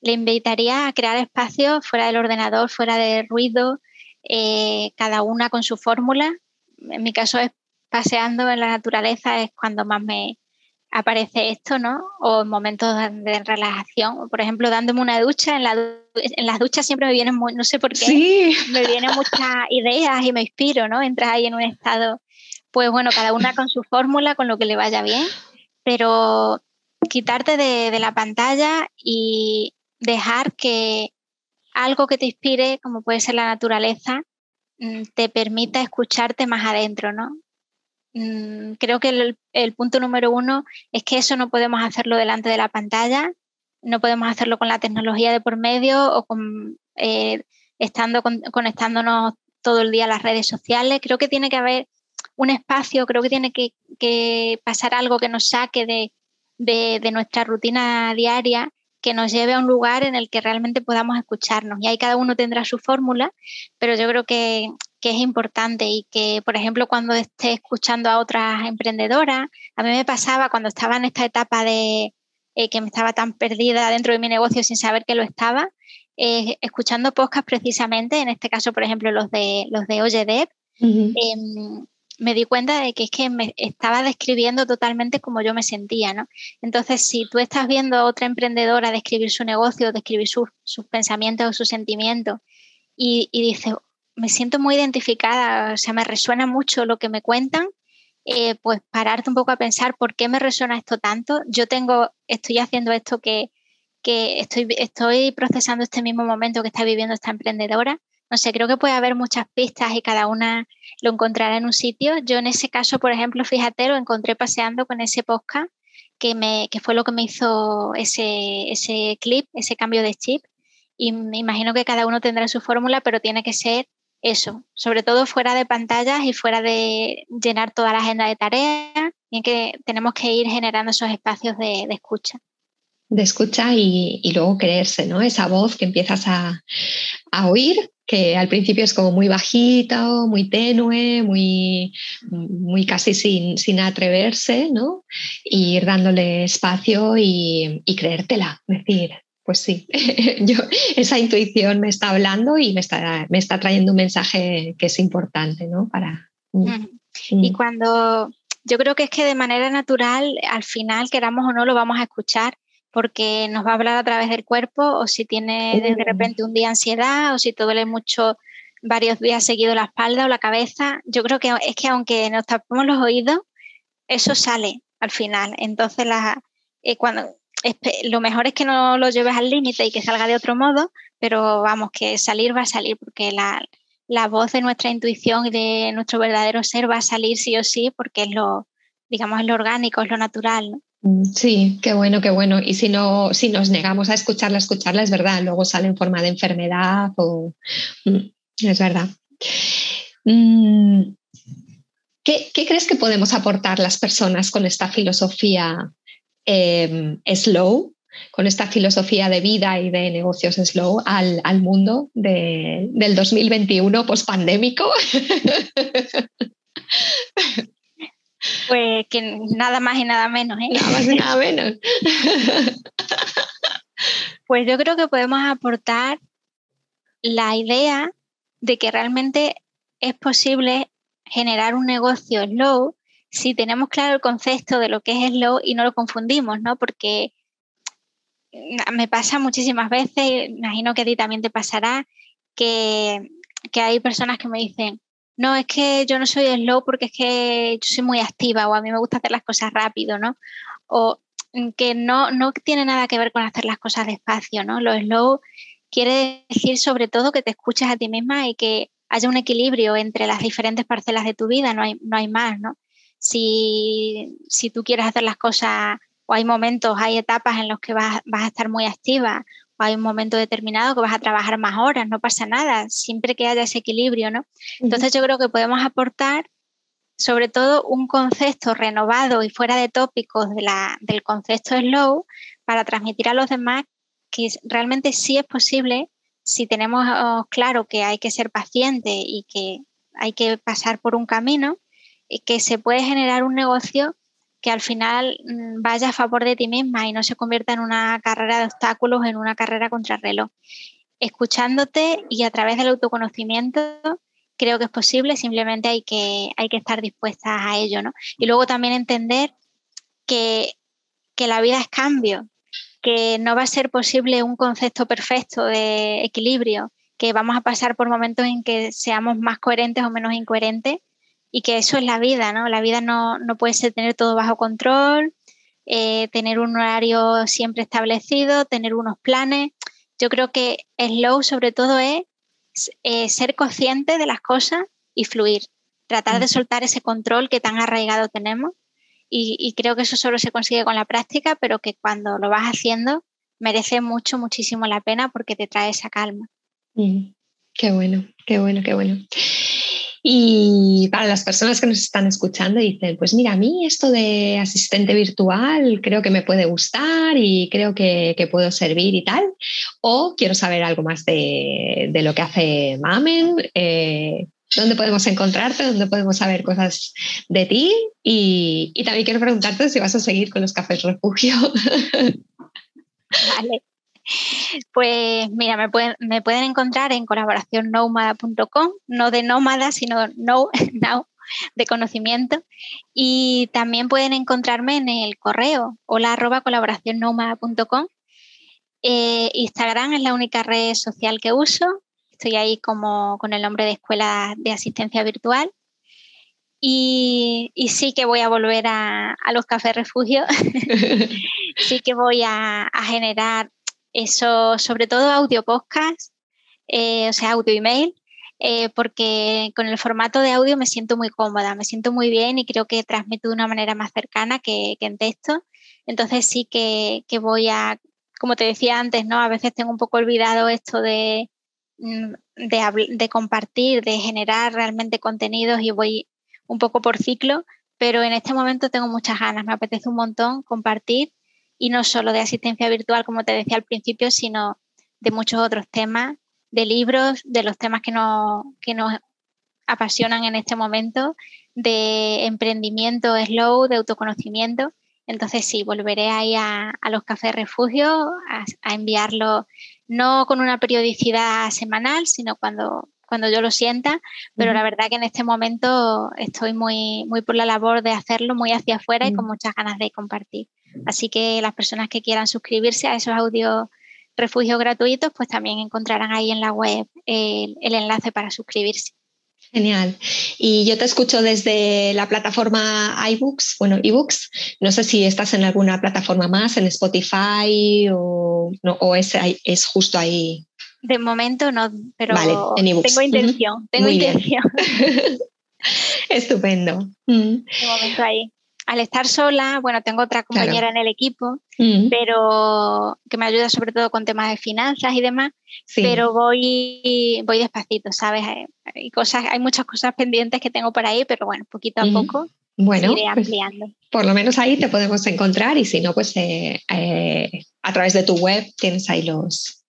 le invitaría a crear espacios fuera del ordenador, fuera de ruido, eh, cada una con su fórmula. En mi caso es paseando en la naturaleza, es cuando más me, aparece esto, ¿no? O en momentos de relajación, por ejemplo, dándome una ducha, en, la, en las duchas siempre me vienen, no sé por qué, me vienen muchas ideas y me inspiro, ¿no? Entras ahí en un estado, pues bueno, cada una con su fórmula, con lo que le vaya bien, pero quitarte de, de la pantalla y dejar que algo que te inspire, como puede ser la naturaleza, mm, te permita escucharte más adentro, ¿no? Mm, creo que el, punto número uno es que eso no podemos hacerlo delante de la pantalla, no podemos hacerlo con la tecnología de por medio o con, eh, estando conectándonos todo el día a las redes sociales. Creo que tiene que haber un espacio, creo que tiene que, pasar algo que nos saque de, de, nuestra rutina diaria que nos lleve a un lugar en el que realmente podamos escucharnos. Y ahí cada uno tendrá su fórmula, pero yo creo que que es importante y que, por ejemplo, cuando esté escuchando a otras emprendedoras, a mí me pasaba cuando estaba en esta etapa de eh, que me estaba tan perdida dentro de mi negocio sin saber que lo estaba, escuchando podcast precisamente, en este caso, por ejemplo, los de los de Oye em, me di cuenta de que es que me estaba describiendo totalmente como yo me sentía, ¿no? Entonces, si tú estás viendo a otra emprendedora describir su negocio, describir sus, pensamientos o sus sentimientos y, y dices, me siento muy identificada, o sea, me resuena mucho lo que me cuentan, eh, pues pararte un poco a pensar por qué me resuena esto tanto. Yo tengo, estoy haciendo esto que, que estoy, estoy procesando este mismo momento que está viviendo esta emprendedora. No sé, creo que puede haber muchas pistas y cada una lo encontrará en un sitio. Yo en ese caso, por ejemplo, fíjate, lo encontré paseando con ese podcast que, me, que fue lo que me hizo ese, ese clip, ese cambio de chip. Y me imagino que cada uno tendrá su fórmula, pero tiene que ser eso, sobre todo fuera de pantallas y fuera de llenar toda la agenda de tareas, y que tenemos que ir generando esos espacios de, escucha. De escucha y, luego creerse, ¿no? Esa voz que empiezas a, oír, que al principio es como muy bajita, muy tenue, muy, muy casi sin, sin atreverse, ¿no? Y ir dándole espacio y, y creértela, decir, pues sí, yo, esa intuición me está hablando y me está, me está trayendo un mensaje que es importante, ¿no? Para, Y cuando yo creo que es que de manera natural, al final, queramos o no, lo vamos a escuchar porque nos va a hablar a través del cuerpo o si tiene de repente un día ansiedad o si te duele mucho varios días seguido la espalda o la cabeza. Yo creo que es que aunque nos tapemos los oídos, eso sale al final. Entonces, la, eh, cuando lo mejor es que no lo lleves al límite y que salga de otro modo, pero vamos, que salir va a salir porque la, voz de nuestra intuición y de nuestro verdadero ser va a salir sí o sí porque es lo, digamos, es lo orgánico, es lo natural. Mm, sí, qué bueno, qué bueno. Y si no, si nos negamos a escucharla, escucharla es verdad, luego sale en forma de enfermedad o mm, es verdad. Mm, ¿Qué, ¿Qué, crees que podemos aportar las personas con esta filosofía Em, slow, con esta filosofía de vida y de negocios slow al, mundo del 2021 pospandémico? Pues que nada más y nada menos, ¿eh? Nada más y nada menos. Pues yo creo que podemos aportar la idea de que realmente es posible generar un negocio slow si tenemos claro el concepto de lo que es slow y no lo confundimos, ¿no? Porque mm, me pasa muchísimas veces, imagino que a ti también te pasará, que, hay personas que me dicen, no, es que yo no soy slow porque es que yo soy muy activa o a mí me gusta hacer las cosas rápido, ¿no? O mm, que no, no tiene nada que ver con hacer las cosas despacio, ¿no? Lo slow quiere decir sobre todo que te escuches a ti misma y que haya un equilibrio entre las diferentes parcelas de tu vida, no hay, no hay más, ¿no? Si, si tú quieres hacer las cosas o hay momentos, hay etapas en los que vas, vas a estar muy activa o hay un momento determinado que vas a trabajar más horas, no pasa nada, siempre que haya ese equilibrio, ¿no? Entonces yo creo que podemos aportar sobre todo un concepto renovado y fuera de tópicos de la, del concepto slow para transmitir a los demás que realmente sí es posible si tenemos oh, claro que hay que ser paciente y que hay que pasar por un camino, que se puede generar un negocio que al final mm, vaya a favor de ti misma y no se convierta en una carrera de obstáculos, en una carrera contra reloj. Escuchándote y a través del autoconocimiento creo que es posible, simplemente hay que, hay que estar dispuestas a ello. ¿no? Y luego también entender que, que la vida es cambio, que no va a ser posible un concepto perfecto de equilibrio, que vamos a pasar por momentos en que seamos más coherentes o menos incoherentes y que eso es la vida, ¿no? La vida no, puede ser tener todo bajo control, eh, tener un horario siempre establecido, tener unos planes. Yo creo que slow sobre todo es eh, ser consciente de las cosas y fluir, tratar de soltar ese control que tan arraigado tenemos y, creo que eso solo se consigue con la práctica, pero que cuando lo vas haciendo merece mucho, muchísimo la pena porque te trae esa calma. Qué bueno, qué bueno, qué bueno. Y para las personas que nos están escuchando y dicen, pues mira, a mí esto de asistente virtual creo que me puede gustar y creo que, puedo servir y tal, o quiero saber algo más de, lo que hace Mamen, eh, dónde podemos encontrarte, dónde podemos saber cosas de ti y, también quiero preguntarte si vas a seguir con los cafés refugio. Vale. Pues mira, me pueden, me pueden encontrar en colaboraciónnómada.com, no de nómada, sino no, now, de conocimiento. Y también pueden encontrarme en el correo hola arroba. Eh, Instagram es la única red social que uso. Estoy ahí como con el nombre de Escuela de Asistencia Virtual. Y, sí que voy a volver a, los cafés refugio. sí que voy a, generar eso, sobre todo audio podcast, eh, o sea, audio email, eh, porque con el formato de audio me siento muy cómoda, me siento muy bien y creo que transmito de una manera más cercana que, en texto. Entonces sí que, voy a, como te decía antes, ¿no? A veces tengo un poco olvidado esto de, mm, de, de compartir, de generar realmente contenidos y voy un poco por ciclo, pero en este momento tengo muchas ganas, me apetece un montón compartir y no solo de asistencia virtual, como te decía al principio, sino de muchos otros temas, de libros, de los temas que, que nos apasionan en este momento, de emprendimiento slow, de autoconocimiento. Entonces sí, volveré ahí a, los cafés refugio a, a enviarlo no con una periodicidad semanal, sino cuando cuando yo lo sienta, pero la verdad que en este momento estoy muy, muy por la labor de hacerlo, muy hacia afuera y con muchas ganas de compartir. Así que las personas que quieran suscribirse a esos audios refugios gratuitos, pues también encontrarán ahí en la web el, enlace para suscribirse. Genial. Y yo te escucho desde la plataforma iBooks, bueno, ebooks. No sé si estás en alguna plataforma más, en Spotify o, no, o es, es justo ahí de momento no, pero tengo intención, tengo intención. Estupendo. Mm. De momento ahí. Al estar sola, bueno, tengo otra compañera en el equipo, mm. pero que me ayuda sobre todo con temas de finanzas y demás, pero voy, voy despacito, ¿sabes? Hay, cosas, hay muchas cosas pendientes que tengo por ahí, pero bueno, poquito a poco bueno, iré pues, ampliando. por lo menos ahí te podemos encontrar y si no, pues eh, eh, a través de tu web tienes ahí los,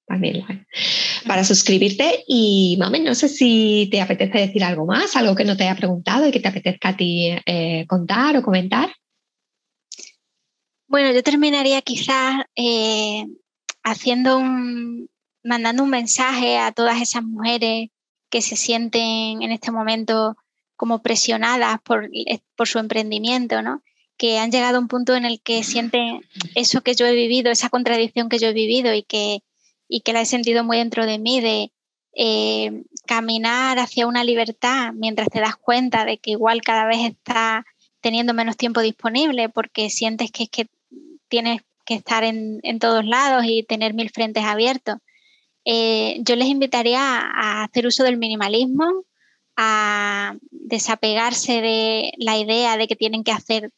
para suscribirte. Y mami, no sé si te apetece decir algo más, algo que no te haya preguntado y que te apetezca a ti eh, contar o comentar. Bueno, yo terminaría quizás eh, haciendo un, mandando un mensaje a todas esas mujeres que se sienten en este momento como presionadas por, por su emprendimiento, ¿no? que han llegado a un punto en el que sienten eso que yo he vivido, esa contradicción que yo he vivido y que y que la he sentido muy dentro de mí, de eh, caminar hacia una libertad mientras te das cuenta de que igual cada vez estás teniendo menos tiempo disponible porque sientes que es que tienes que estar en, todos lados y tener mil frentes abiertos. Eh, yo les invitaría a hacer uso del minimalismo, a desapegarse de la idea de que tienen que hacer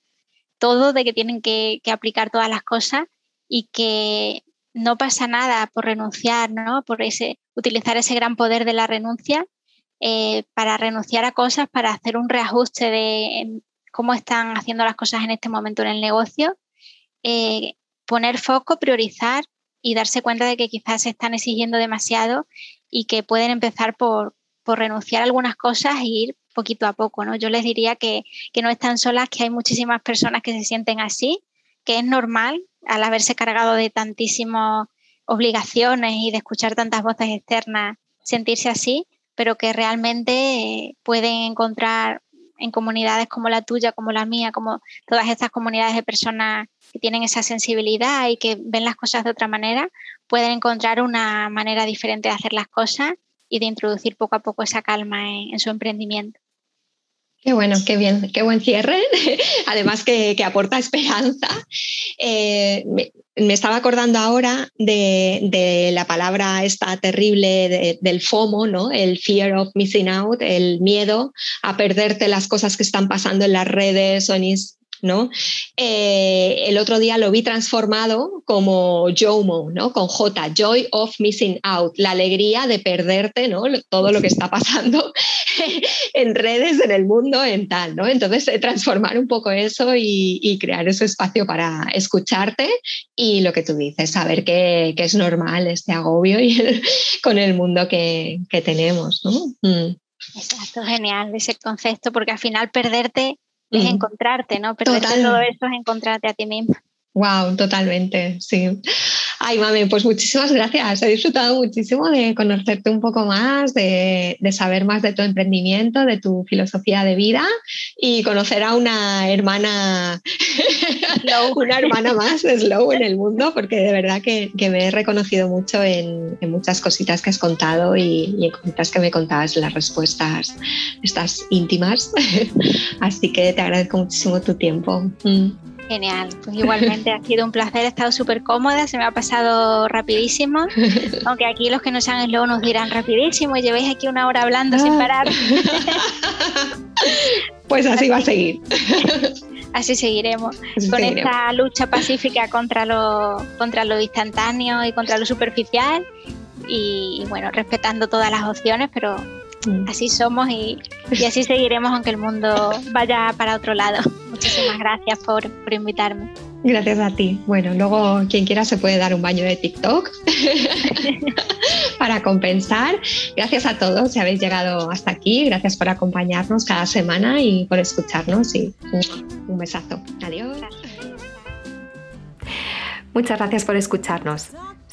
todo, de que tienen que, que aplicar todas las cosas y que no pasa nada por renunciar, ¿no? Por ese, utilizar ese gran poder de la renuncia eh, para renunciar a cosas, para hacer un reajuste de cómo están haciendo las cosas en este momento en el negocio, eh, poner foco, priorizar y darse cuenta de que quizás se están exigiendo demasiado y que pueden empezar por, renunciar a algunas cosas e ir poquito a poco, ¿no? Yo les diría que, que no están solas, que hay muchísimas personas que se sienten así, que es normal, al haberse cargado de tantísimas obligaciones y de escuchar tantas voces externas, sentirse así, pero que realmente eh, pueden encontrar en comunidades como la tuya, como la mía, como todas estas comunidades de personas que tienen esa sensibilidad y que ven las cosas de otra manera, pueden encontrar una manera diferente de hacer las cosas y de introducir poco a poco esa calma en su emprendimiento. Qué bueno, qué bien, qué buen cierre. Además que, aporta esperanza. Eh, me, estaba acordando ahora de, la palabra esta terrible del FOMO, ¿no? El fear of missing out, el miedo a perderte las cosas que están pasando en las redes o en, ¿no? Eh, el otro día lo vi transformado como JOMO, ¿no? Con J, Joy of Missing Out, la alegría de perderte, ¿no? Todo lo que está pasando en redes, en el mundo, en tal, ¿no? Entonces, eh, transformar un poco eso y, crear ese espacio para escucharte y lo que tú dices, saber que, es normal este agobio y con el mundo que, tenemos, ¿no? Mm. Exacto, genial ese concepto, porque al final perderte es encontrarte, ¿no? Pero todo eso es encontrarte a ti mismo. Wow, totalmente, sí. Ay, mami, pues muchísimas gracias. He disfrutado muchísimo de conocerte un poco más, de, saber más de tu emprendimiento, de tu filosofía de vida y conocer a una hermana, una hermana más de Slow en el mundo, porque de verdad que, me he reconocido mucho en, muchas cositas que has contado y, y en cositas que me contabas, las respuestas estas íntimas. Así que te agradezco muchísimo tu tiempo. Mm. Genial, pues igualmente ha sido un placer, he estado súper cómoda, se me ha pasado rapidísimo, aunque aquí los que no saben luego nos dirán rapidísimo, llevéis aquí una hora hablando sin parar. pues así va a seguir. Así seguiremos, con esta lucha pacífica contra lo, contra lo instantáneo y contra lo superficial y bueno, respetando todas las opciones, pero. Así somos y, así seguiremos aunque el mundo vaya para otro lado. Muchísimas gracias por, invitarme. Gracias a ti. Bueno, luego quien quiera se puede dar un baño de TikTok para compensar. Gracias a todos si habéis llegado hasta aquí. Gracias por acompañarnos cada semana y por escucharnos. Y un besazo. Adiós. Muchas gracias por escucharnos.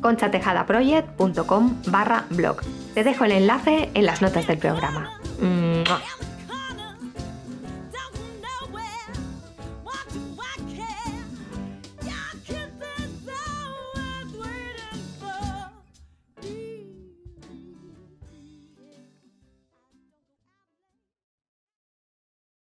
conchatejadaproject.com barra blog. Te dejo el enlace en las notas del programa.